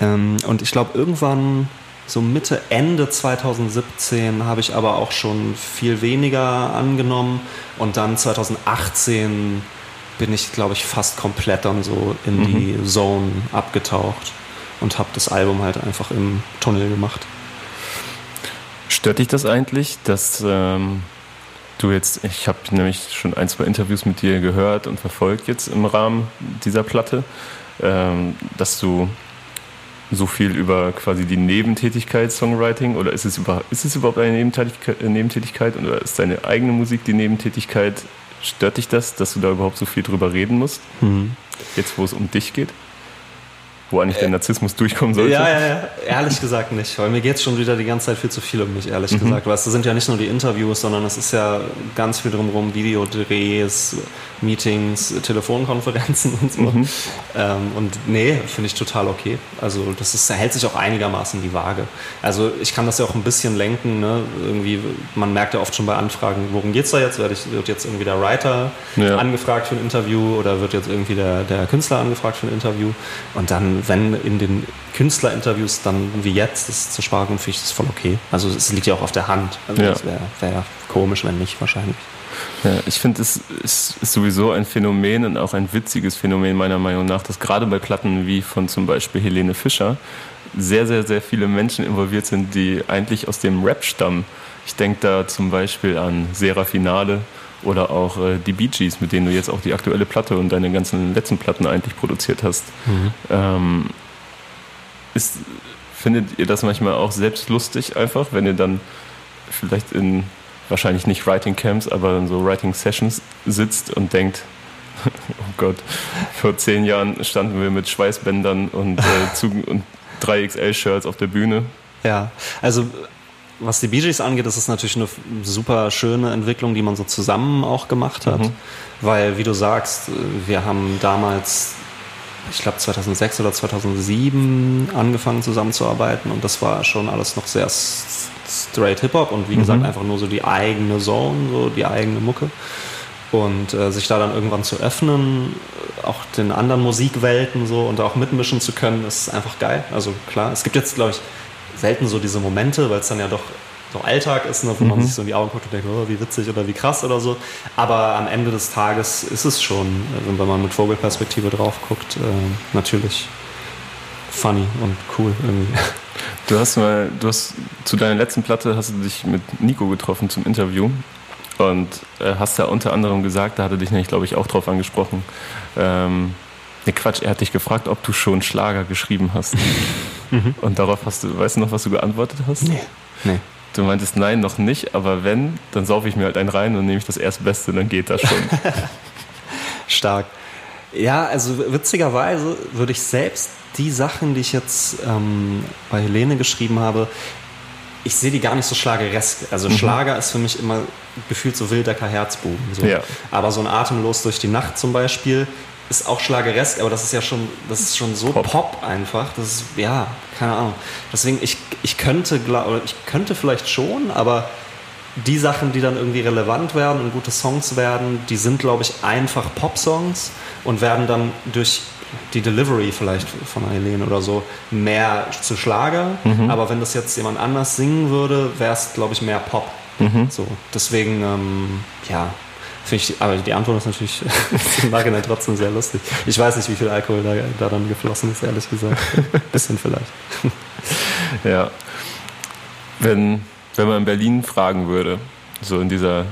Ähm, und ich glaube, irgendwann so Mitte, Ende 2017 habe ich aber auch schon viel weniger angenommen. Und dann 2018 bin ich, glaube ich, fast komplett dann so in mhm. die Zone abgetaucht und habe das Album halt einfach im Tunnel gemacht. Stört dich das eigentlich, dass ähm, Du jetzt, ich habe nämlich schon ein, zwei Interviews mit dir gehört und verfolgt jetzt im Rahmen dieser Platte, ähm, dass du so viel über quasi die Nebentätigkeit Songwriting oder ist es, über, ist es überhaupt eine Nebentätigkeit, äh, Nebentätigkeit oder ist deine eigene Musik die Nebentätigkeit? Stört dich das, dass du da überhaupt so viel drüber reden musst? Mhm. Jetzt, wo es um dich geht? Wo eigentlich der äh, Narzissmus durchkommen sollte. Ja, ja, ja, ehrlich gesagt nicht, weil mir geht es schon wieder die ganze Zeit viel zu viel um mich, ehrlich mhm. gesagt. Weißt, das sind ja nicht nur die Interviews, sondern es ist ja ganz viel drumherum, Videodrehs, Meetings, Telefonkonferenzen und so. Mhm. Ähm, und nee, finde ich total okay. Also das ist, hält sich auch einigermaßen die Waage. Also ich kann das ja auch ein bisschen lenken. Ne? Irgendwie, man merkt ja oft schon bei Anfragen, worum geht es da jetzt? Wird, wird jetzt irgendwie der Writer ja. angefragt für ein Interview oder wird jetzt irgendwie der, der Künstler angefragt für ein Interview? Und dann wenn in den Künstlerinterviews dann wie jetzt das zur Sprache kommt, finde ich das voll okay. Also es liegt ja auch auf der Hand. Also ja. wäre wär komisch, wenn nicht, wahrscheinlich. Ja, ich finde, es ist, ist, sowieso ein Phänomen und auch ein witziges Phänomen meiner Meinung nach, dass gerade bei Platten wie von zum Beispiel Helene Fischer sehr, sehr, sehr viele Menschen involviert sind, die eigentlich aus dem Rap stammen. Ich denke da zum Beispiel an Serafinale, oder auch äh, die Bee Gees, mit denen du jetzt auch die aktuelle Platte und deine ganzen letzten Platten eigentlich produziert hast. Mhm. Ähm, ist, findet ihr das manchmal auch selbst lustig einfach, wenn ihr dann vielleicht in wahrscheinlich nicht Writing Camps, aber in so Writing Sessions sitzt und denkt, (laughs) oh Gott, vor zehn Jahren standen wir mit Schweißbändern und, äh, und 3XL-Shirts auf der Bühne. Ja, also was die Bee Gees angeht, ist es natürlich eine super schöne Entwicklung, die man so zusammen auch gemacht hat. Mhm. Weil, wie du sagst, wir haben damals, ich glaube 2006 oder 2007 angefangen zusammenzuarbeiten und das war schon alles noch sehr straight Hip-Hop und wie mhm. gesagt einfach nur so die eigene Zone, so die eigene Mucke. Und äh, sich da dann irgendwann zu öffnen, auch den anderen Musikwelten so und auch mitmischen zu können, ist einfach geil. Also klar, es gibt jetzt, glaube ich, selten so diese Momente, weil es dann ja doch so Alltag ist, ne, wo mhm. man sich so in die Augen guckt und denkt, oh, wie witzig oder wie krass oder so. Aber am Ende des Tages ist es schon, also wenn man mit Vogelperspektive drauf guckt, äh, natürlich funny und cool irgendwie. Du hast mal, du hast zu deiner letzten Platte hast du dich mit Nico getroffen zum Interview und äh, hast da unter anderem gesagt, da hatte dich nämlich, glaube ich, auch drauf angesprochen. Ähm, ne Quatsch, er hat dich gefragt, ob du schon Schlager geschrieben hast. (laughs) Mhm. Und darauf hast du, weißt du noch, was du geantwortet hast? Nee. nee. Du meintest, nein, noch nicht, aber wenn, dann saufe ich mir halt einen rein und nehme ich das Erstbeste, dann geht das schon. (laughs) Stark. Ja, also witzigerweise würde ich selbst die Sachen, die ich jetzt ähm, bei Helene geschrieben habe, ich sehe die gar nicht so schlageresk. Also mhm. Schlager ist für mich immer gefühlt so wildecker Herzbuben. So. Ja. Aber so ein Atemlos durch die Nacht zum Beispiel ist auch schlageresk, aber das ist ja schon, das ist schon so Pop, Pop einfach. Das ist, ja, keine Ahnung. Deswegen, ich, ich könnte, ich könnte vielleicht schon, aber die Sachen, die dann irgendwie relevant werden und gute Songs werden, die sind, glaube ich, einfach Pop-Songs und werden dann durch die Delivery vielleicht von Helene oder so mehr zu Schlager. Mhm. Aber wenn das jetzt jemand anders singen würde, wäre es, glaube ich, mehr Pop. Mhm. So, deswegen, ähm, ja, ich, aber die Antwort ist natürlich (laughs) im Nachhinein trotzdem sehr lustig. Ich weiß nicht, wie viel Alkohol da, da dann geflossen ist, ehrlich gesagt. Ein bisschen vielleicht. (laughs) ja. Wenn, wenn man in Berlin fragen würde, so in dieser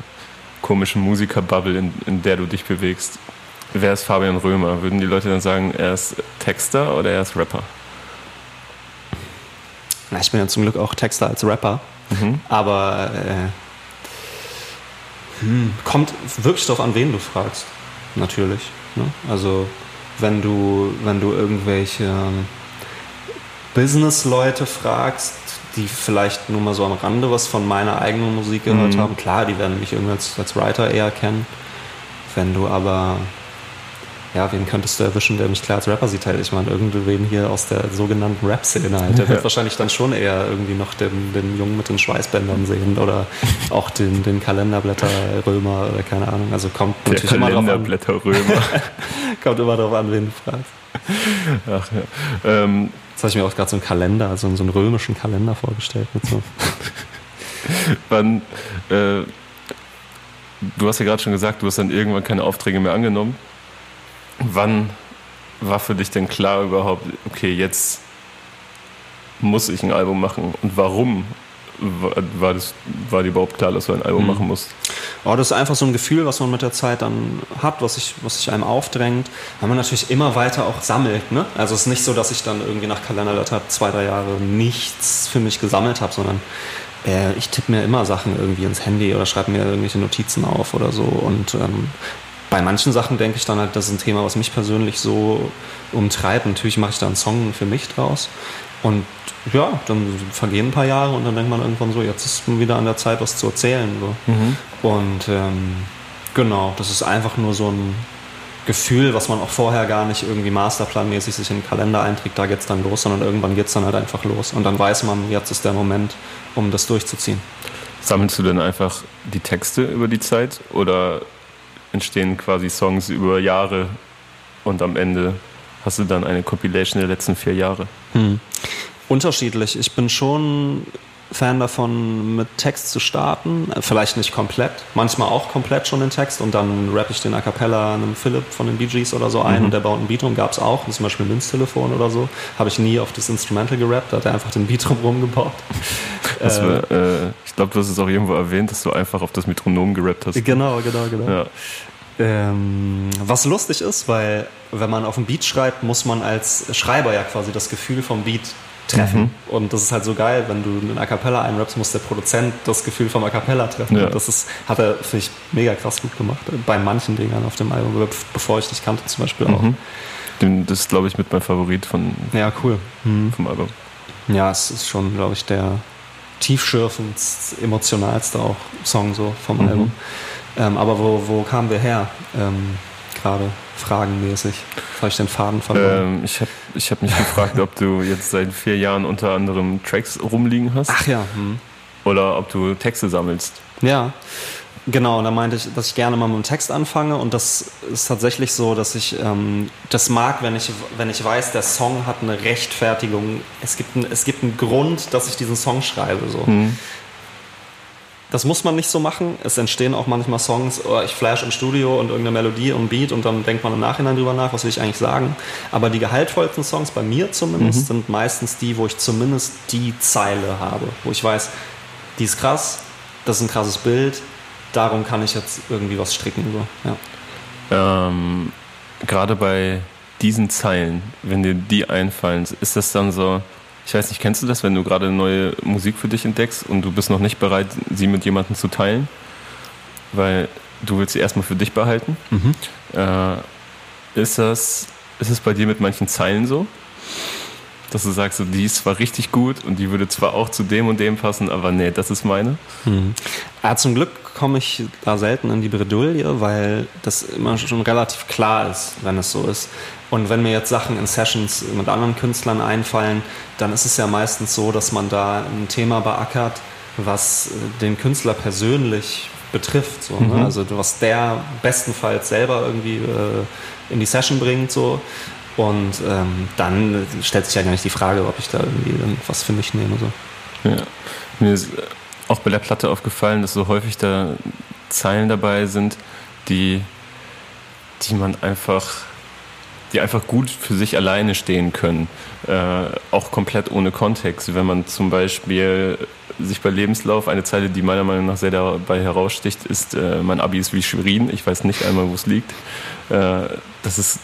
komischen Musikerbubble, in, in der du dich bewegst, wer ist Fabian Römer? Würden die Leute dann sagen, er ist Texter oder er ist Rapper? Na, ich bin ja zum Glück auch Texter als Rapper. Mhm. Aber äh, hm, kommt wirklich darauf an, wen du fragst. Natürlich. Ne? Also wenn du, wenn du irgendwelche Business-Leute fragst, die vielleicht nur mal so am Rande was von meiner eigenen Musik gehört mhm. haben, klar, die werden mich irgendwie als, als Writer eher kennen. Wenn du aber ja, wen könntest du erwischen, der mich klar als Rapper sieht halt? Ich meine, irgendwen hier aus der sogenannten Rap-Szene halt. Der wird wahrscheinlich dann schon eher irgendwie noch den, den Jungen mit den Schweißbändern sehen oder (laughs) auch den, den Kalenderblätter-Römer oder keine Ahnung. Also kommt der natürlich immer drauf an. Kalenderblätter-Römer. (laughs) kommt immer darauf an, wen du fragst. Ach ja. Ähm, Jetzt habe ich mir auch gerade so einen Kalender, also so einen römischen Kalender vorgestellt. Mit so. (laughs) Wann, äh, du hast ja gerade schon gesagt, du hast dann irgendwann keine Aufträge mehr angenommen. Wann war für dich denn klar überhaupt, okay, jetzt muss ich ein Album machen und warum war, das, war dir überhaupt klar, dass du ein Album mhm. machen musst? Oh, das ist einfach so ein Gefühl, was man mit der Zeit dann hat, was sich, was sich einem aufdrängt, weil man natürlich immer weiter auch sammelt. Ne? Also es ist nicht so, dass ich dann irgendwie nach Kalenderletter zwei, drei Jahre nichts für mich gesammelt habe, sondern äh, ich tippe mir immer Sachen irgendwie ins Handy oder schreibe mir irgendwelche Notizen auf oder so. Und ähm, bei manchen Sachen denke ich dann halt, das ist ein Thema, was mich persönlich so umtreibt. Natürlich mache ich da einen Song für mich draus. Und ja, dann vergehen ein paar Jahre und dann denkt man irgendwann so, jetzt ist wieder an der Zeit, was zu erzählen. So. Mhm. Und ähm, genau, das ist einfach nur so ein Gefühl, was man auch vorher gar nicht irgendwie masterplanmäßig sich in den Kalender einträgt, da geht es dann los, sondern irgendwann geht es dann halt einfach los. Und dann weiß man, jetzt ist der Moment, um das durchzuziehen. Sammelst du denn einfach die Texte über die Zeit oder entstehen quasi Songs über Jahre und am Ende hast du dann eine Compilation der letzten vier Jahre? Hm. Unterschiedlich. Ich bin schon Fan davon, mit Text zu starten. Vielleicht nicht komplett, manchmal auch komplett schon den Text und dann rappe ich den A Cappella einem Philipp von den Bee Gees oder so ein mhm. und der baut einen Beat rum. Gab es auch, zum Beispiel Münztelefon oder so. Habe ich nie auf das Instrumental gerappt, da hat er einfach den Beat rum gebaut. (laughs) Äh, war, äh, ich glaube, du hast es auch irgendwo erwähnt, dass du einfach auf das Metronom gerappt hast. Genau, genau, genau. Ja. Ähm, was lustig ist, weil wenn man auf ein Beat schreibt, muss man als Schreiber ja quasi das Gefühl vom Beat treffen. Mhm. Und das ist halt so geil, wenn du einen A Cappella einrappst, muss der Produzent das Gefühl vom A Cappella treffen. Ja. das ist, hat er, finde ich, mega krass gut gemacht. Bei manchen Dingern auf dem Album, bevor ich dich kannte zum Beispiel auch. Mhm. Das ist, glaube ich, mit meinem Favorit von, ja, cool. Mhm. vom Album. Ja, es ist schon, glaube ich, der tiefschürfendste, emotionalste auch Song so vom mhm. Album. Ähm, aber wo, wo kamen wir her? Ähm, Gerade fragenmäßig. Habe ich den Faden verloren? Ähm, ich habe ich hab mich gefragt, ob du jetzt seit vier Jahren unter anderem Tracks rumliegen hast. Ach ja. Hm. Oder ob du Texte sammelst. Ja. Genau, und da meinte ich, dass ich gerne mal mit dem Text anfange und das ist tatsächlich so, dass ich ähm, das mag, wenn ich, wenn ich weiß, der Song hat eine Rechtfertigung. Es gibt, ein, es gibt einen Grund, dass ich diesen Song schreibe. So. Mhm. Das muss man nicht so machen. Es entstehen auch manchmal Songs, oh, ich flash im Studio und irgendeine Melodie und Beat und dann denkt man im Nachhinein drüber nach, was will ich eigentlich sagen. Aber die gehaltvollsten Songs, bei mir zumindest, mhm. sind meistens die, wo ich zumindest die Zeile habe. Wo ich weiß, die ist krass, das ist ein krasses Bild, darum kann ich jetzt irgendwie was stricken. So. Ja. Ähm, Gerade bei diesen Zeilen, wenn dir die einfallen, ist das dann so, ich weiß nicht, kennst du das, wenn du gerade neue Musik für dich entdeckst und du bist noch nicht bereit, sie mit jemandem zu teilen? Weil du willst sie erstmal für dich behalten. Mhm. Äh, ist, das, ist es bei dir mit manchen Zeilen so? Dass du sagst, so, die ist zwar richtig gut und die würde zwar auch zu dem und dem passen, aber nee, das ist meine? Mhm. Ja, zum Glück komme ich da selten in die Bredouille, weil das immer schon relativ klar ist, wenn es so ist. Und wenn mir jetzt Sachen in Sessions mit anderen Künstlern einfallen, dann ist es ja meistens so, dass man da ein Thema beackert, was äh, den Künstler persönlich betrifft. So, ne? mhm. ne? Also was der bestenfalls selber irgendwie äh, in die Session bringt. So. Und ähm, dann stellt sich ja gar nicht die Frage, ob ich da irgendwie was für mich nehme. So. Ja. Mir ist auch bei der Platte aufgefallen, dass so häufig da Zeilen dabei sind, die, die man einfach die einfach gut für sich alleine stehen können, äh, auch komplett ohne Kontext. Wenn man zum Beispiel sich bei Lebenslauf eine Zeile, die meiner Meinung nach sehr dabei heraussticht, ist, äh, mein Abi ist wie Schwerin, ich weiß nicht einmal, wo es liegt. Äh, das ist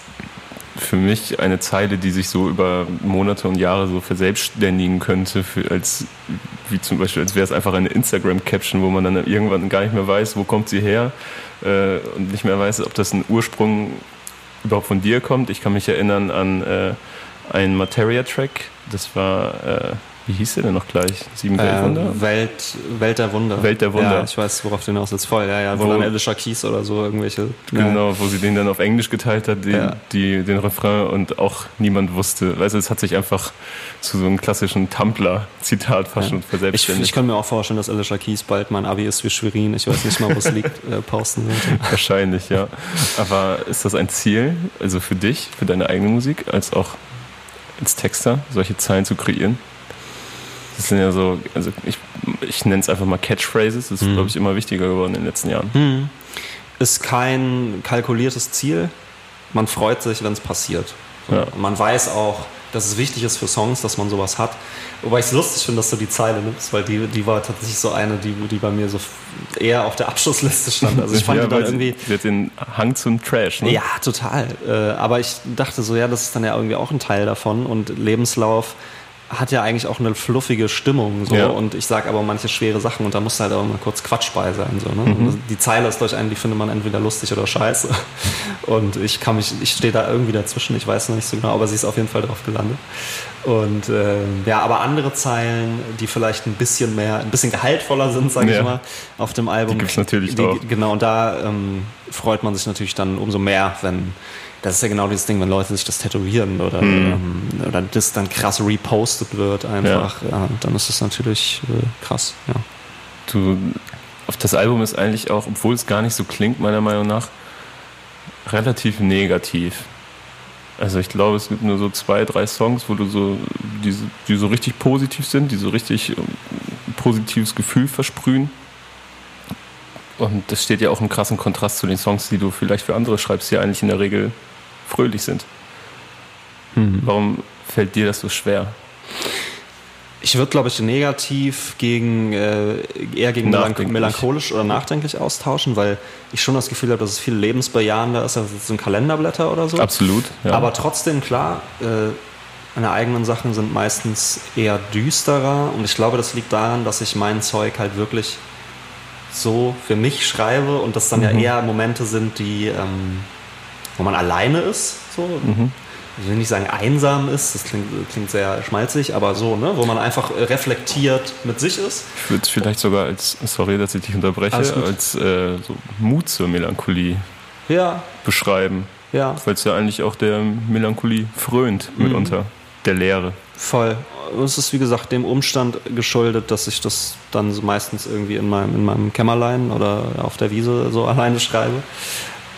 für mich eine Zeile, die sich so über Monate und Jahre so verselbstständigen könnte, für als, wie zum Beispiel, als wäre es einfach eine Instagram-Caption, wo man dann irgendwann gar nicht mehr weiß, wo kommt sie her äh, und nicht mehr weiß, ob das ein Ursprung überhaupt von dir kommt. Ich kann mich erinnern an äh, einen Materia-Track. Das war, äh, wie hieß der denn noch gleich? Sieben äh, Weltwunder? Welt, Welt der Wunder. Welt der Wunder. Ja, ich weiß, worauf du hinaus jetzt voll. Ja, ja, wo, wo dann Alicia Keys oder so irgendwelche. Genau, ja. wo sie den dann auf Englisch geteilt hat, die, ja. die, den Refrain und auch niemand wusste. Weißt du, es hat sich einfach zu so einem klassischen Tumblr-Zitat fast ja. schon verselbstständigt. Ich, ich kann mir auch vorstellen, dass Alicia Keys bald mein Abi ist wie Schwerin, ich weiß nicht mal, wo es liegt, (laughs) äh, posten sollte. Wahrscheinlich, ja. Aber ist das ein Ziel, also für dich, für deine eigene Musik, als auch als Texter, solche Zeilen zu kreieren? Das sind ja so, also ich, ich nenne es einfach mal Catchphrases, das ist, mhm. glaube ich, immer wichtiger geworden in den letzten Jahren. Mhm. Ist kein kalkuliertes Ziel, man freut sich, wenn es passiert. So. Ja. Man weiß auch, dass es wichtig ist für Songs, dass man sowas hat. Wobei ich es lustig finde, dass du die Zeile nimmst, weil die, die war tatsächlich so eine, die, die bei mir so eher auf der Abschlussliste stand. Also ich (laughs) fand ja, die dann irgendwie. Hat den Hang zum Trash, ne? Ja, total. Äh, aber ich dachte so, ja, das ist dann ja irgendwie auch ein Teil davon. Und Lebenslauf hat ja eigentlich auch eine fluffige Stimmung. So. Ja. Und ich sage aber manche schwere Sachen und da muss halt auch mal kurz Quatsch bei sein. So, ne? Mhm. Die Zeile ist durch einen, die findet man entweder lustig oder scheiße. (laughs) Und ich kann mich, ich stehe da irgendwie dazwischen, ich weiß noch nicht so genau, aber sie ist auf jeden Fall drauf gelandet. Und äh, ja, aber andere Zeilen, die vielleicht ein bisschen mehr, ein bisschen gehaltvoller sind, sage Ja. ich mal, auf dem Album. Die gibt's natürlich die, auch. Genau, und da ähm, freut man sich natürlich dann umso mehr, wenn das ist ja genau dieses Ding, wenn Leute sich das tätowieren oder, ähm, oder das dann krass repostet wird einfach, ja. dann ist das natürlich äh, krass, ja. Du, auf das Album ist eigentlich auch, obwohl es gar nicht so klingt, meiner Meinung nach, relativ negativ. Also ich glaube, es gibt nur so zwei, drei Songs, wo du so, die, so- die so richtig positiv sind, die so richtig ähm, ein positives Gefühl versprühen. Und das steht ja auch im krassen Kontrast zu den Songs, die du vielleicht für andere schreibst, die ja eigentlich in der Regel fröhlich sind. Warum fällt dir das so schwer? Ich würde, glaube ich, negativ gegen äh, eher gegen melancholisch oder nachdenklich austauschen, weil ich schon das Gefühl habe, dass es viel lebensbejahender ist als so ein Kalenderblätter oder so. Absolut. Ja. Aber trotzdem, klar, äh, meine eigenen Sachen sind meistens eher düsterer und ich glaube, das liegt daran, dass ich mein Zeug halt wirklich so für mich schreibe und das dann ja eher Momente sind, die, ähm, wo man alleine ist, so. Ich will nicht sagen einsam ist, das klingt, klingt sehr schmalzig, aber so, ne, wo man einfach äh, reflektiert mit sich ist. Ich würde es vielleicht sogar als, sorry, dass ich dich unterbreche, als äh, so Mut zur Melancholie Ja, beschreiben. ja. Weil es ja eigentlich auch der Melancholie frönt Mhm. mitunter. Der Leere. Voll. Und Es ist wie gesagt dem Umstand geschuldet, dass ich das dann so meistens irgendwie in meinem, in meinem Kämmerlein oder auf der Wiese so (laughs) alleine schreibe.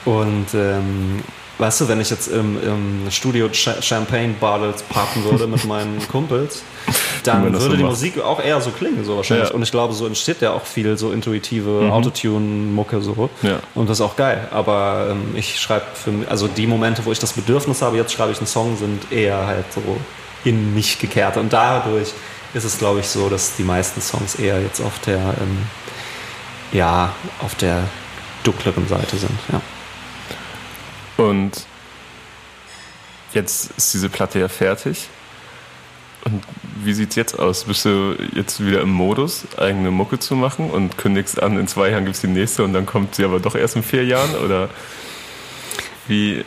Und ähm, weißt du, wenn ich jetzt im, im Studio Ch Champagne Bottles pappen würde mit meinen (laughs) Kumpels, dann würde so die macht. Musik auch eher so klingen, so wahrscheinlich. Ja. Und ich glaube, so entsteht ja auch viel so intuitive Autotune-Mucke so. Ja. Und das ist auch geil. Aber ähm, ich schreibe für mich, also die Momente, wo ich das Bedürfnis habe, jetzt schreibe ich einen Song, sind eher halt so in mich gekehrt. Und dadurch ist es, glaube ich, so, dass die meisten Songs eher jetzt auf der, ähm, ja, auf der dunkleren Seite sind. Ja. Und jetzt ist diese Platte ja fertig. Und wie sieht's jetzt aus? Bist du jetzt wieder im Modus, eigene Mucke zu machen und kündigst an, in zwei Jahren gibt's die nächste und dann kommt sie aber doch erst in vier Jahren? Oder wie,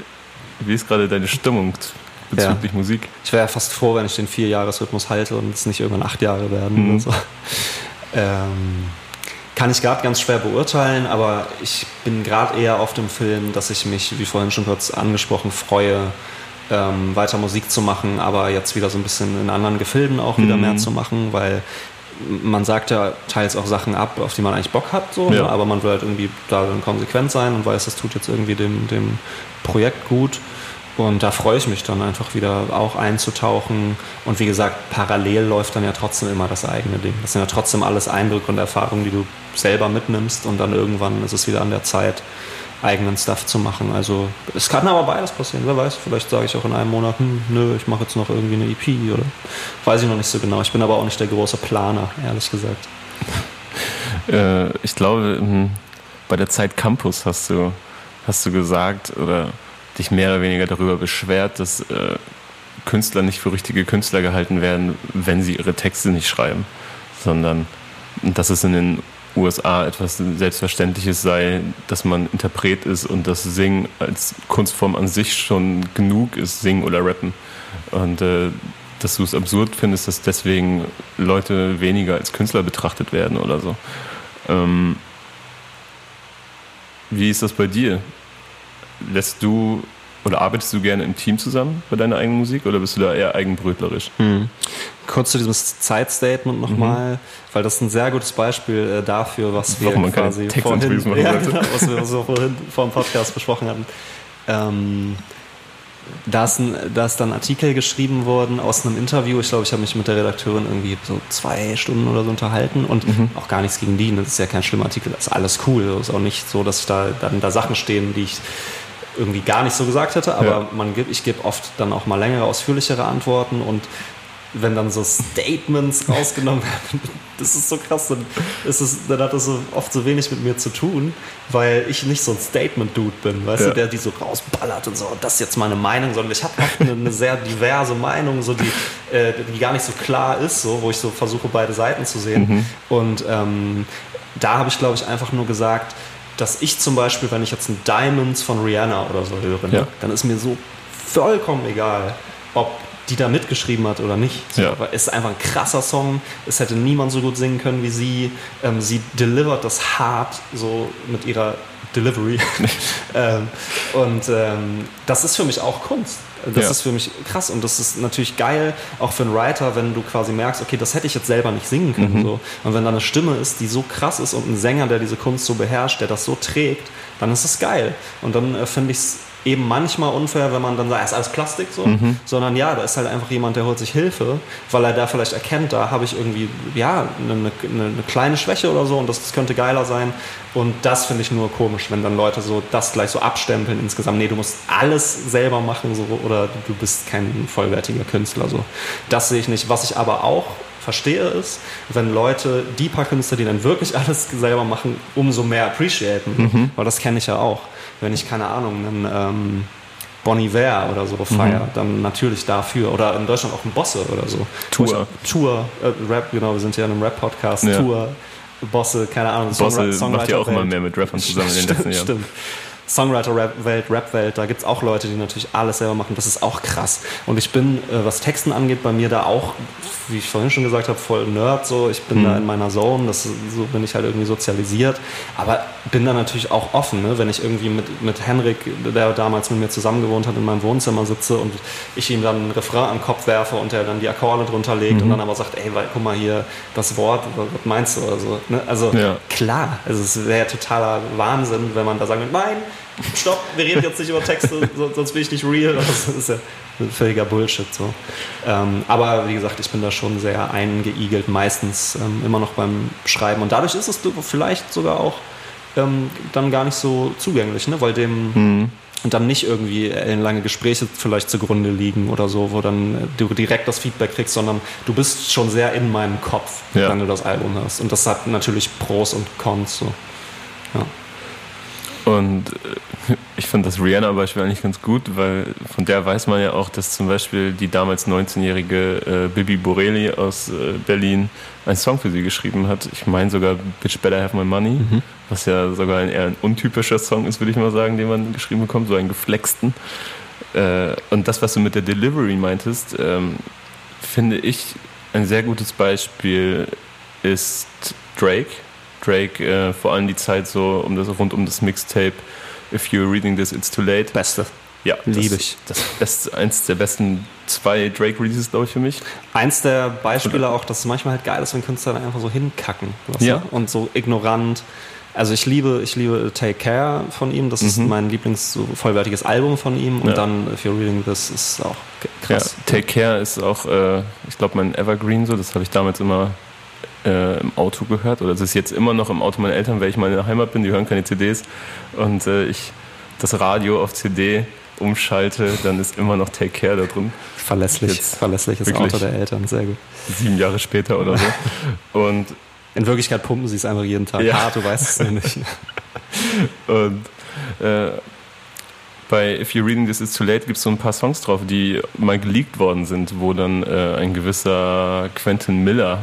wie ist gerade deine Stimmung bezüglich Musik? Ich wäre ja fast froh, wenn ich den Vier-Jahres-Rhythmus halte und es nicht irgendwann acht Jahre werden oder so. (laughs) Ähm, kann ich gerade ganz schwer beurteilen, aber ich bin gerade eher auf dem Film, dass ich mich, wie vorhin schon kurz angesprochen, freue, ähm, weiter Musik zu machen, aber jetzt wieder so ein bisschen in anderen Gefilden auch wieder mehr zu machen, weil man sagt ja teils auch Sachen ab, auf die man eigentlich Bock hat, so, Ja. ne? aber man will halt irgendwie da dann konsequent sein und weiß, das tut jetzt irgendwie dem, dem Projekt gut. Und da freue ich mich dann einfach wieder auch einzutauchen. Und wie gesagt, parallel läuft dann ja trotzdem immer das eigene Ding. Das sind ja trotzdem alles Eindrücke und Erfahrungen, die du selber mitnimmst. Und dann irgendwann ist es wieder an der Zeit, eigenen Stuff zu machen. Also es kann aber beides passieren. Wer weiß, vielleicht sage ich auch in einem Monat, hm, nö, ich mache jetzt noch irgendwie eine EP oder weiß ich noch nicht so genau. Ich bin aber auch nicht der große Planer, ehrlich gesagt. (laughs) Äh, ich glaube, m, bei der Zeit Campus hast du, hast du gesagt oder dich mehr oder weniger darüber beschwert, dass äh, Künstler nicht für richtige Künstler gehalten werden, wenn sie ihre Texte nicht schreiben, sondern dass es in den USA etwas Selbstverständliches sei, dass man Interpret ist und dass Singen als Kunstform an sich schon genug ist, Singen oder Rappen. Und äh, dass du es absurd findest, dass deswegen Leute weniger als Künstler betrachtet werden oder so. Ähm, wie ist das bei dir? Lässt du oder arbeitest du gerne im Team zusammen bei deiner eigenen Musik oder bist du da eher eigenbrötlerisch? Kurz zu diesem Zeitstatement nochmal, weil das ist ein sehr gutes Beispiel äh, dafür, was wir Warum quasi vorhin, (laughs) ja, genau, was wir, was wir vorhin vor dem Podcast besprochen hatten. Ähm, da ist, ein, da ist dann ein Artikel geschrieben worden aus einem Interview. Ich glaube, ich habe mich mit der Redakteurin irgendwie so zwei Stunden oder so unterhalten und auch gar nichts gegen die. Das ist ja kein schlimmer Artikel, das ist alles cool. Es ist auch nicht so, dass da dann da Sachen stehen, die ich irgendwie gar nicht so gesagt hätte, aber ja. man gibt, ich gebe oft dann auch mal längere, ausführlichere Antworten und wenn dann so Statements (laughs) rausgenommen werden, das ist so krass, dann, ist es, dann hat das so oft so wenig mit mir zu tun, weil ich nicht so ein Statement-Dude bin, weißt ja. du, der die so rausballert und so, das ist jetzt meine Meinung, sondern ich habe oft eine, eine, sehr diverse Meinung, so die, äh, die gar nicht so klar ist, so, wo ich so versuche, beide Seiten zu sehen. Mhm. Und ähm, da habe ich, glaube ich, einfach nur gesagt, dass ich zum Beispiel, wenn ich jetzt ein Diamonds von Rihanna oder so höre, ne, ja. dann ist mir so vollkommen egal, ob die da mitgeschrieben hat oder nicht. So, ja. Aber es ist einfach ein krasser Song. Es hätte niemand so gut singen können wie sie. Ähm, sie delivert das hart, so mit ihrer Delivery. (laughs) ähm, und ähm, das ist für mich auch Kunst. Das ja. ist für mich krass und das ist natürlich geil, auch für einen Writer, wenn du quasi merkst, okay, das hätte ich jetzt selber nicht singen können. Mhm. So. Und wenn da eine Stimme ist, die so krass ist und ein Sänger, der diese Kunst so beherrscht, der das so trägt, dann ist es geil. Und dann äh, finde ich es eben manchmal unfair, wenn man dann sagt, es ist alles Plastik so, mhm. sondern ja, da ist halt einfach jemand, der holt sich Hilfe, weil er da vielleicht erkennt, da habe ich irgendwie, ja, eine, eine, eine, kleine Schwäche oder so und das, das könnte geiler sein. Und das finde ich nur komisch, wenn dann Leute so das gleich so abstempeln insgesamt. Nee, du musst alles selber machen so, oder du bist kein vollwertiger Künstler. So. Das sehe ich nicht. Was ich aber auch verstehe ist, wenn Leute die paar Künstler, die dann wirklich (laughs) alles selber machen, umso mehr appreciaten. Mhm. Weil das kenne ich ja auch wenn ich, keine Ahnung, einen ähm, Bon Iver oder so feiere, mhm. dann natürlich dafür. Oder in Deutschland auch ein Bosse oder so. Tour. Tour, äh, Rap, genau, wir sind ja in einem Rap-Podcast. Ja. Tour, Bosse, keine Ahnung. Bosse Songwriter macht ja auch immer mehr mit Rappern zusammen in den letzten Jahren. Stimmt. Songwriter-Welt, Rap-Welt, da gibt es auch Leute, die natürlich alles selber machen. Das ist auch krass. Und ich bin, äh, was Texten angeht, bei mir da auch, wie ich vorhin schon gesagt habe, voll Nerd. So. Ich bin mhm. da in meiner Zone, das, so bin ich halt irgendwie sozialisiert. Aber bin da natürlich auch offen, ne? wenn ich irgendwie mit, mit Henrik, der damals mit mir zusammen gewohnt hat, in meinem Wohnzimmer sitze und ich ihm dann ein Refrain am Kopf werfe und er dann die Akkorde drunter legt mhm. und dann aber sagt, ey, weil, guck mal hier, das Wort, was meinst du? Also, ne? also ja. klar, also es wäre totaler Wahnsinn, wenn man da sagen würde, nein, stopp, wir reden jetzt nicht über Texte, (laughs) sonst bin ich nicht real. Das ist ja völliger Bullshit. So. Ähm, aber wie gesagt, ich bin da schon sehr eingeigelt, meistens ähm, immer noch beim Schreiben. Und dadurch ist es vielleicht sogar auch ähm, dann gar nicht so zugänglich, ne? weil dem mhm. dann nicht irgendwie lange Gespräche vielleicht zugrunde liegen oder so, wo dann du direkt das Feedback kriegst, sondern du bist schon sehr in meinem Kopf, ja. wenn du das Album hast. Und das hat natürlich Pros und Cons. So. Ja. Und äh, ich fand das Rihanna-Beispiel eigentlich ganz gut, weil von der weiß man ja auch, dass zum Beispiel die damals 19-jährige äh, Bibi Borelli aus äh, Berlin einen Song für sie geschrieben hat. Ich meine sogar Bitch Better Have My Money, mhm. was ja sogar ein eher ein untypischer Song ist, würde ich mal sagen, den man geschrieben bekommt, so einen geflexten. Äh, und das, was du mit der Delivery meintest, ähm, finde ich ein sehr gutes Beispiel ist Drake Drake, äh, vor allem die Zeit so um das, rund um das Mixtape If You're Reading This, It's Too Late. Beste. Ja, liebe ich. Das, ist eins der besten zwei Drake-Releases, glaube ich, für mich. Eins der Beispiele auch, dass es manchmal halt geil ist, wenn Künstler dann einfach so hinkacken. Ja. Du? Und so ignorant. Also ich liebe, ich liebe Take Care von ihm. Das mhm. ist mein Lieblings so vollwertiges Album von ihm. Und ja. dann If You're Reading This ist auch krass. Ja, Take Care ist auch, äh, ich glaube, mein Evergreen so. Das habe ich damals immer äh, im Auto gehört oder es ist jetzt immer noch im Auto meiner Eltern, weil ich mal in der Heimat bin, die hören keine CDs und äh, ich das Radio auf CD umschalte, dann ist immer noch Take Care da drin. Verlässlich, jetzt verlässliches Auto der Eltern, sehr gut. Sieben Jahre später oder so. (laughs) Und in Wirklichkeit pumpen sie es einfach jeden Tag ja. hart, du weißt es nicht. (laughs) Und äh, bei If You're Reading This Is Too Late gibt es so ein paar Songs drauf, die mal geleakt worden sind, wo dann äh, ein gewisser Quentin Miller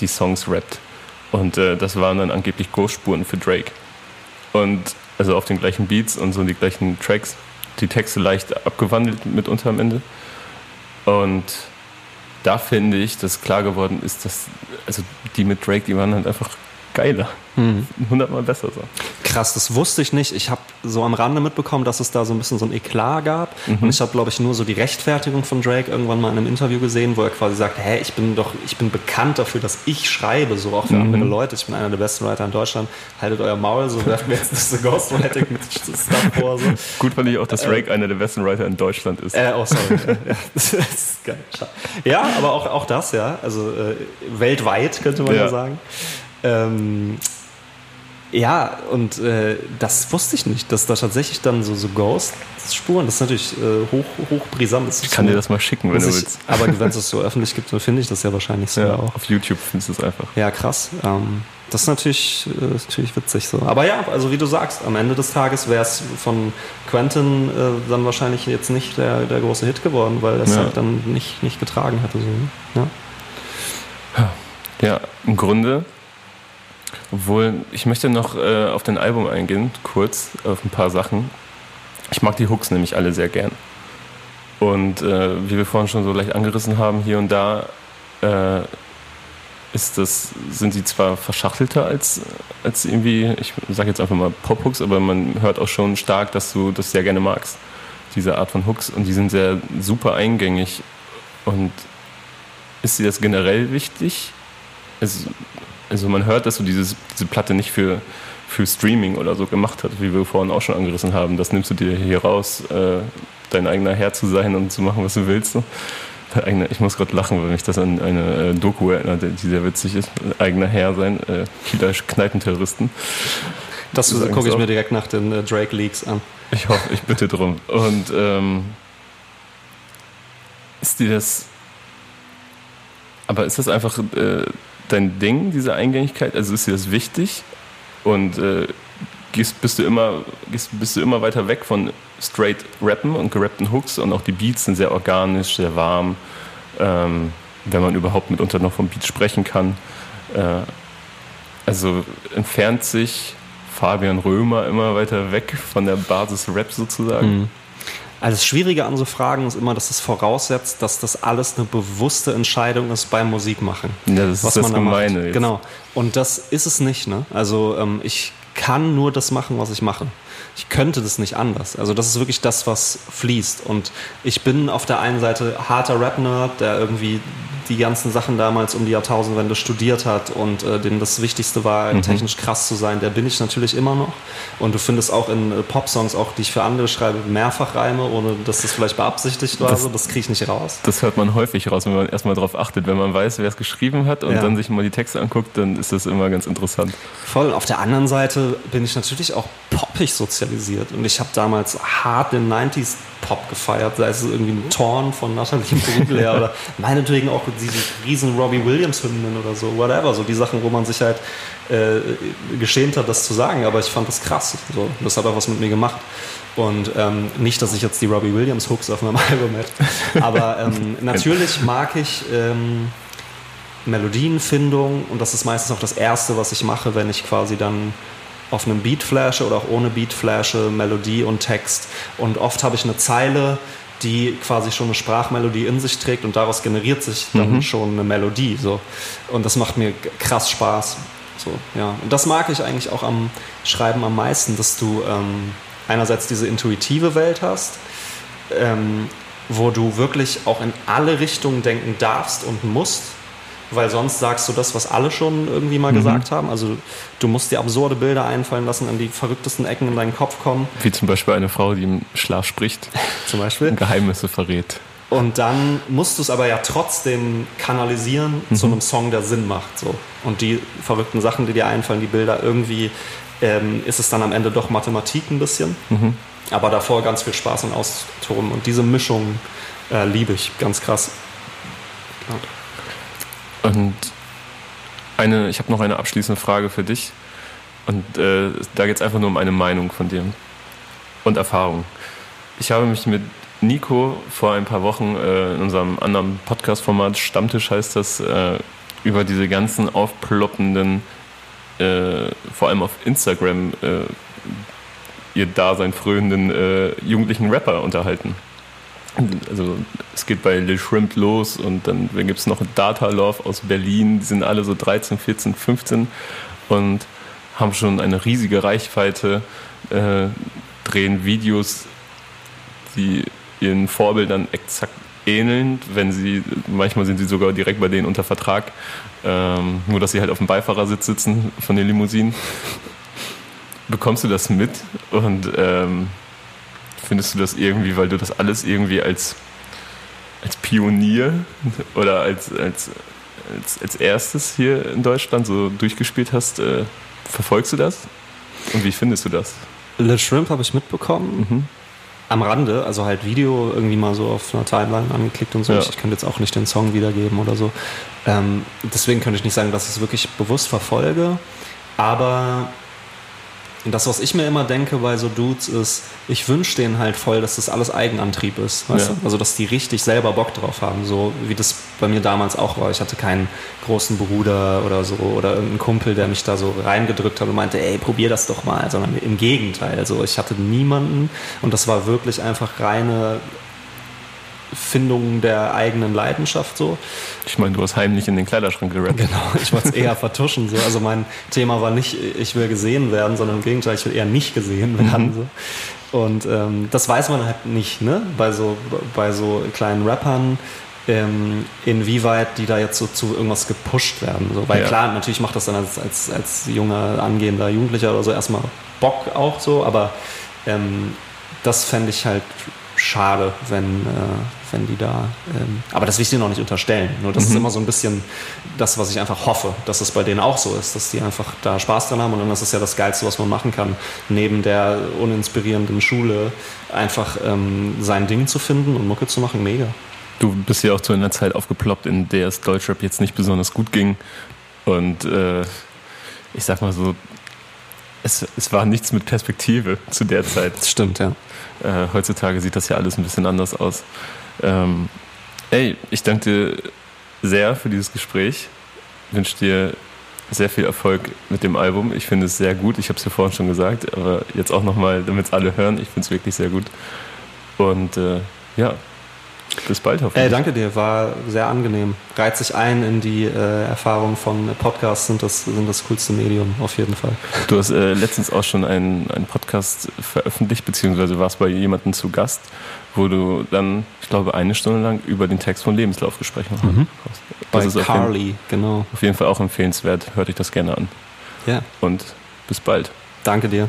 die Songs rappt. Und äh, das waren dann angeblich Ghostspuren für Drake. Und also auf den gleichen Beats und so die gleichen Tracks. Die Texte leicht abgewandelt mitunter am Ende. Und da finde ich, dass klar geworden ist, dass also die mit Drake, die waren halt einfach geiler. Mhm. Hundertmal besser so. Krass, das wusste ich nicht. Ich habe so am Rande mitbekommen, dass es da so ein bisschen so ein Eklat gab. Mhm. Und ich habe, glaube ich, nur so die Rechtfertigung von Drake irgendwann mal in einem Interview gesehen, wo er quasi sagt, hä, ich bin doch, ich bin bekannt dafür, dass ich schreibe, so auch für mhm. andere Leute. Ich bin einer der besten Writer in Deutschland. Haltet euer Maul, so werfen wir jetzt so (laughs) Ghostwriting mit Stuff vor. So. Gut fand ich auch, dass Drake äh, einer der besten Writer in Deutschland ist. Äh, oh, sorry. ja, (laughs) das ist geil. Ja, aber auch, auch das, ja. Also äh, weltweit könnte man ja, ja sagen. Ähm, Ja, und äh, das wusste ich nicht, dass da tatsächlich dann so, so Ghost-Spuren, das ist natürlich äh, hoch, hoch brisant. ich kann so, dir das mal schicken, wenn du willst. Aber wenn (laughs) es so öffentlich gibt, dann finde ich das ja wahrscheinlich so ja, auch. Auf YouTube findest du es einfach. Ja, krass. Ähm, das ist natürlich, äh, natürlich witzig so. Aber ja, also wie du sagst, am Ende des Tages wäre es von Quentin äh, dann wahrscheinlich jetzt nicht der, der große Hit geworden, weil er es ja. halt dann nicht, nicht getragen hätte. So. Ne? Ja. ja, im Grunde obwohl, ich möchte noch äh, auf dein Album eingehen, kurz, auf ein paar Sachen. Ich mag die Hooks nämlich alle sehr gern. Und äh, wie wir vorhin schon so leicht angerissen haben, hier und da äh, ist das, sind die zwar verschachtelter als, als irgendwie, ich sage jetzt einfach mal Pop-Hooks, aber man hört auch schon stark, dass du das sehr gerne magst, diese Art von Hooks. Und die sind sehr super eingängig. Und ist dir das generell wichtig? Also, also man hört, dass du dieses, diese Platte nicht für, für Streaming oder so gemacht hast, wie wir vorhin auch schon angerissen haben. Das nimmst du dir hier raus, äh, dein eigener Herr zu sein und zu machen, was du willst. So. Eigene, ich muss gerade lachen, weil mich das an eine äh, Doku erinnert, die sehr witzig ist. Eigener Herr sein, äh, Kieler Kneipenterroristen. Das, das gucke ich mir direkt nach den äh, Drake Leaks an. Ich hoffe, ich bitte drum. Und ähm, ist dir das. Aber ist das einfach äh, dein Ding, diese Eingängigkeit? Also ist dir das wichtig? Und äh, gehst, bist, du immer, gehst, bist du immer weiter weg von straight Rappen und gerappten Hooks und auch die Beats sind sehr organisch, sehr warm, ähm, wenn man überhaupt mitunter noch vom Beat sprechen kann. Äh, also entfernt sich Fabian Römer immer weiter weg von der Basis Rap sozusagen. Mhm. Also das Schwierige an so Fragen ist immer, dass es voraussetzt, dass das alles eine bewusste Entscheidung ist beim Musikmachen. Ja, das was ist das Gemeine. Jetzt. Genau. Und das ist es nicht. Ne? Also ähm, ich kann nur das machen, was ich mache ich könnte das nicht anders. Also das ist wirklich das, was fließt. Und ich bin auf der einen Seite harter Rap-Nerd, der irgendwie die ganzen Sachen damals um die Jahrtausendwende studiert hat und äh, dem das Wichtigste war, mhm. technisch krass zu sein. Der bin ich natürlich immer noch. Und du findest auch in äh, Pop-Songs, auch die ich für andere schreibe, mehrfach Reime, ohne dass das vielleicht beabsichtigt war. Das, so. das kriege ich nicht raus. Das hört man häufig raus, wenn man erstmal darauf achtet. Wenn man weiß, wer es geschrieben hat und ja. dann sich mal die Texte anguckt, dann ist das immer ganz interessant. Voll. Auf der anderen Seite bin ich natürlich auch poppig sozialisiert. Und ich habe damals hart den 90s Pop gefeiert, sei es irgendwie ein Torn von Natalie Imbruglia oder (laughs) meinetwegen auch diese riesen Robbie Williams Hymnen oder so, whatever. So die Sachen, wo man sich halt äh, geschämt hat, das zu sagen. Aber ich fand das krass. So, das hat auch was mit mir gemacht. Und ähm, nicht, dass ich jetzt die Robbie Williams Hooks auf meinem (laughs) Album hätte. Aber ähm, (laughs) natürlich mag ich ähm, Melodienfindung und das ist meistens auch das Erste, was ich mache, wenn ich quasi dann auf einem Beat flashe oder auch ohne Beat flashe, Melodie und Text. Und oft habe ich eine Zeile, die quasi schon eine Sprachmelodie in sich trägt und daraus generiert sich dann mhm. schon eine Melodie. So. Und das macht mir krass Spaß. So, ja. Und das mag ich eigentlich auch am Schreiben am meisten, dass du ähm, einerseits diese intuitive Welt hast, ähm, wo du wirklich auch in alle Richtungen denken darfst und musst weil sonst sagst du das, was alle schon irgendwie mal mhm. gesagt haben. Also du musst dir absurde Bilder einfallen lassen, an die verrücktesten Ecken in deinen Kopf kommen. Wie zum Beispiel eine Frau, die im Schlaf spricht. (laughs) zum Beispiel. Und Geheimnisse verrät. Und dann musst du es aber ja trotzdem kanalisieren mhm. zu einem Song, der Sinn macht. So. Und die verrückten Sachen, die dir einfallen, die Bilder, irgendwie ähm, ist es dann am Ende doch Mathematik ein bisschen. Mhm. Aber davor ganz viel Spaß und Austoben. Und diese Mischung äh, liebe ich ganz krass. Ja. Und eine, ich habe noch eine abschließende Frage für dich. Und äh, da geht es einfach nur um eine Meinung von dir und Erfahrung. Ich habe mich mit Nico vor ein paar Wochen äh, in unserem anderen Podcast-Format, Stammtisch heißt das, äh, über diese ganzen aufploppenden, äh, vor allem auf Instagram, äh, ihr Dasein fröhenden äh, jugendlichen Rapper unterhalten also es geht bei Lil Shrimp los und dann gibt es noch Data Love aus Berlin, die sind alle so 13, 14, 15 und haben schon eine riesige Reichweite, äh, drehen Videos, die ihren Vorbildern exakt ähneln, wenn sie, manchmal sind sie sogar direkt bei denen unter Vertrag, ähm, nur dass sie halt auf dem Beifahrersitz sitzen von den Limousinen. Bekommst du das mit? Und ähm, Findest du das irgendwie, weil du das alles irgendwie als, als Pionier oder als, als, als, als erstes hier in Deutschland so durchgespielt hast, äh, verfolgst du das? Und wie findest du das? Little Shrimp habe ich mitbekommen. Mhm. Am Rande, also halt Video irgendwie mal so auf einer Timeline angeklickt und so. Ja. Ich könnte jetzt auch nicht den Song wiedergeben oder so. Ähm, deswegen könnte ich nicht sagen, dass ich es wirklich bewusst verfolge. Aber das, was ich mir immer denke bei so Dudes, ist, ich wünsche denen halt voll, dass das alles Eigenantrieb ist. Weißt ja. du? Also, dass die richtig selber Bock drauf haben, so wie das bei mir damals auch war. Ich hatte keinen großen Bruder oder so oder irgendeinen Kumpel, der mich da so reingedrückt hat und meinte, ey, probier das doch mal, sondern im Gegenteil. Also, ich hatte niemanden und das war wirklich einfach reine Findung der eigenen Leidenschaft so. Ich meine, du hast heimlich in den Kleiderschrank gerappt. Genau, ich wollte es (laughs) eher vertuschen. So. Also mein Thema war nicht, ich will gesehen werden, sondern im Gegenteil, ich will eher nicht gesehen werden. Mhm. So. Und ähm, das weiß man halt nicht, ne? Bei so, bei so kleinen Rappern, ähm, inwieweit die da jetzt so zu irgendwas gepusht werden. So. Weil ja. klar, natürlich macht das dann als, als, als junger, angehender Jugendlicher oder so erstmal Bock auch so, aber ähm, das fände ich halt schade, wenn, äh, wenn die da. Ähm, aber das will ich dir noch nicht unterstellen. Nur das mhm. ist immer so ein bisschen das, was ich einfach hoffe, dass es bei denen auch so ist, dass die einfach da Spaß dran haben. Und dann ist ja das Geilste, was man machen kann, neben der uninspirierenden Schule einfach ähm, sein Ding zu finden und Mucke zu machen. Mega. Du bist ja auch zu einer Zeit aufgeploppt, in der es Deutschrap jetzt nicht besonders gut ging. Und äh, ich sag mal so, es, es war nichts mit Perspektive zu der Zeit. Das stimmt, ja. Äh, heutzutage sieht das ja alles ein bisschen anders aus. Ähm, ey, ich danke dir sehr für dieses Gespräch. Ich wünsche dir sehr viel Erfolg mit dem Album. Ich finde es sehr gut. Ich habe es ja vorhin schon gesagt, aber jetzt auch nochmal, damit es alle hören. Ich finde es wirklich sehr gut. Und äh, ja, bis bald hoffentlich. Äh, danke dir, war sehr angenehm. Reiht sich ein in die äh, Erfahrung von Podcasts, sind das, sind das coolste Medium, auf jeden Fall. Du hast äh, letztens auch schon einen, einen Podcast veröffentlicht, beziehungsweise warst bei jemandem zu Gast, wo du dann, ich glaube, eine Stunde lang über den Text von Lebenslauf gesprochen hast. Mhm. bei Carly, jeden, genau. Auf jeden Fall auch empfehlenswert. Hört euch das gerne an. Ja. Und bis bald. Danke dir.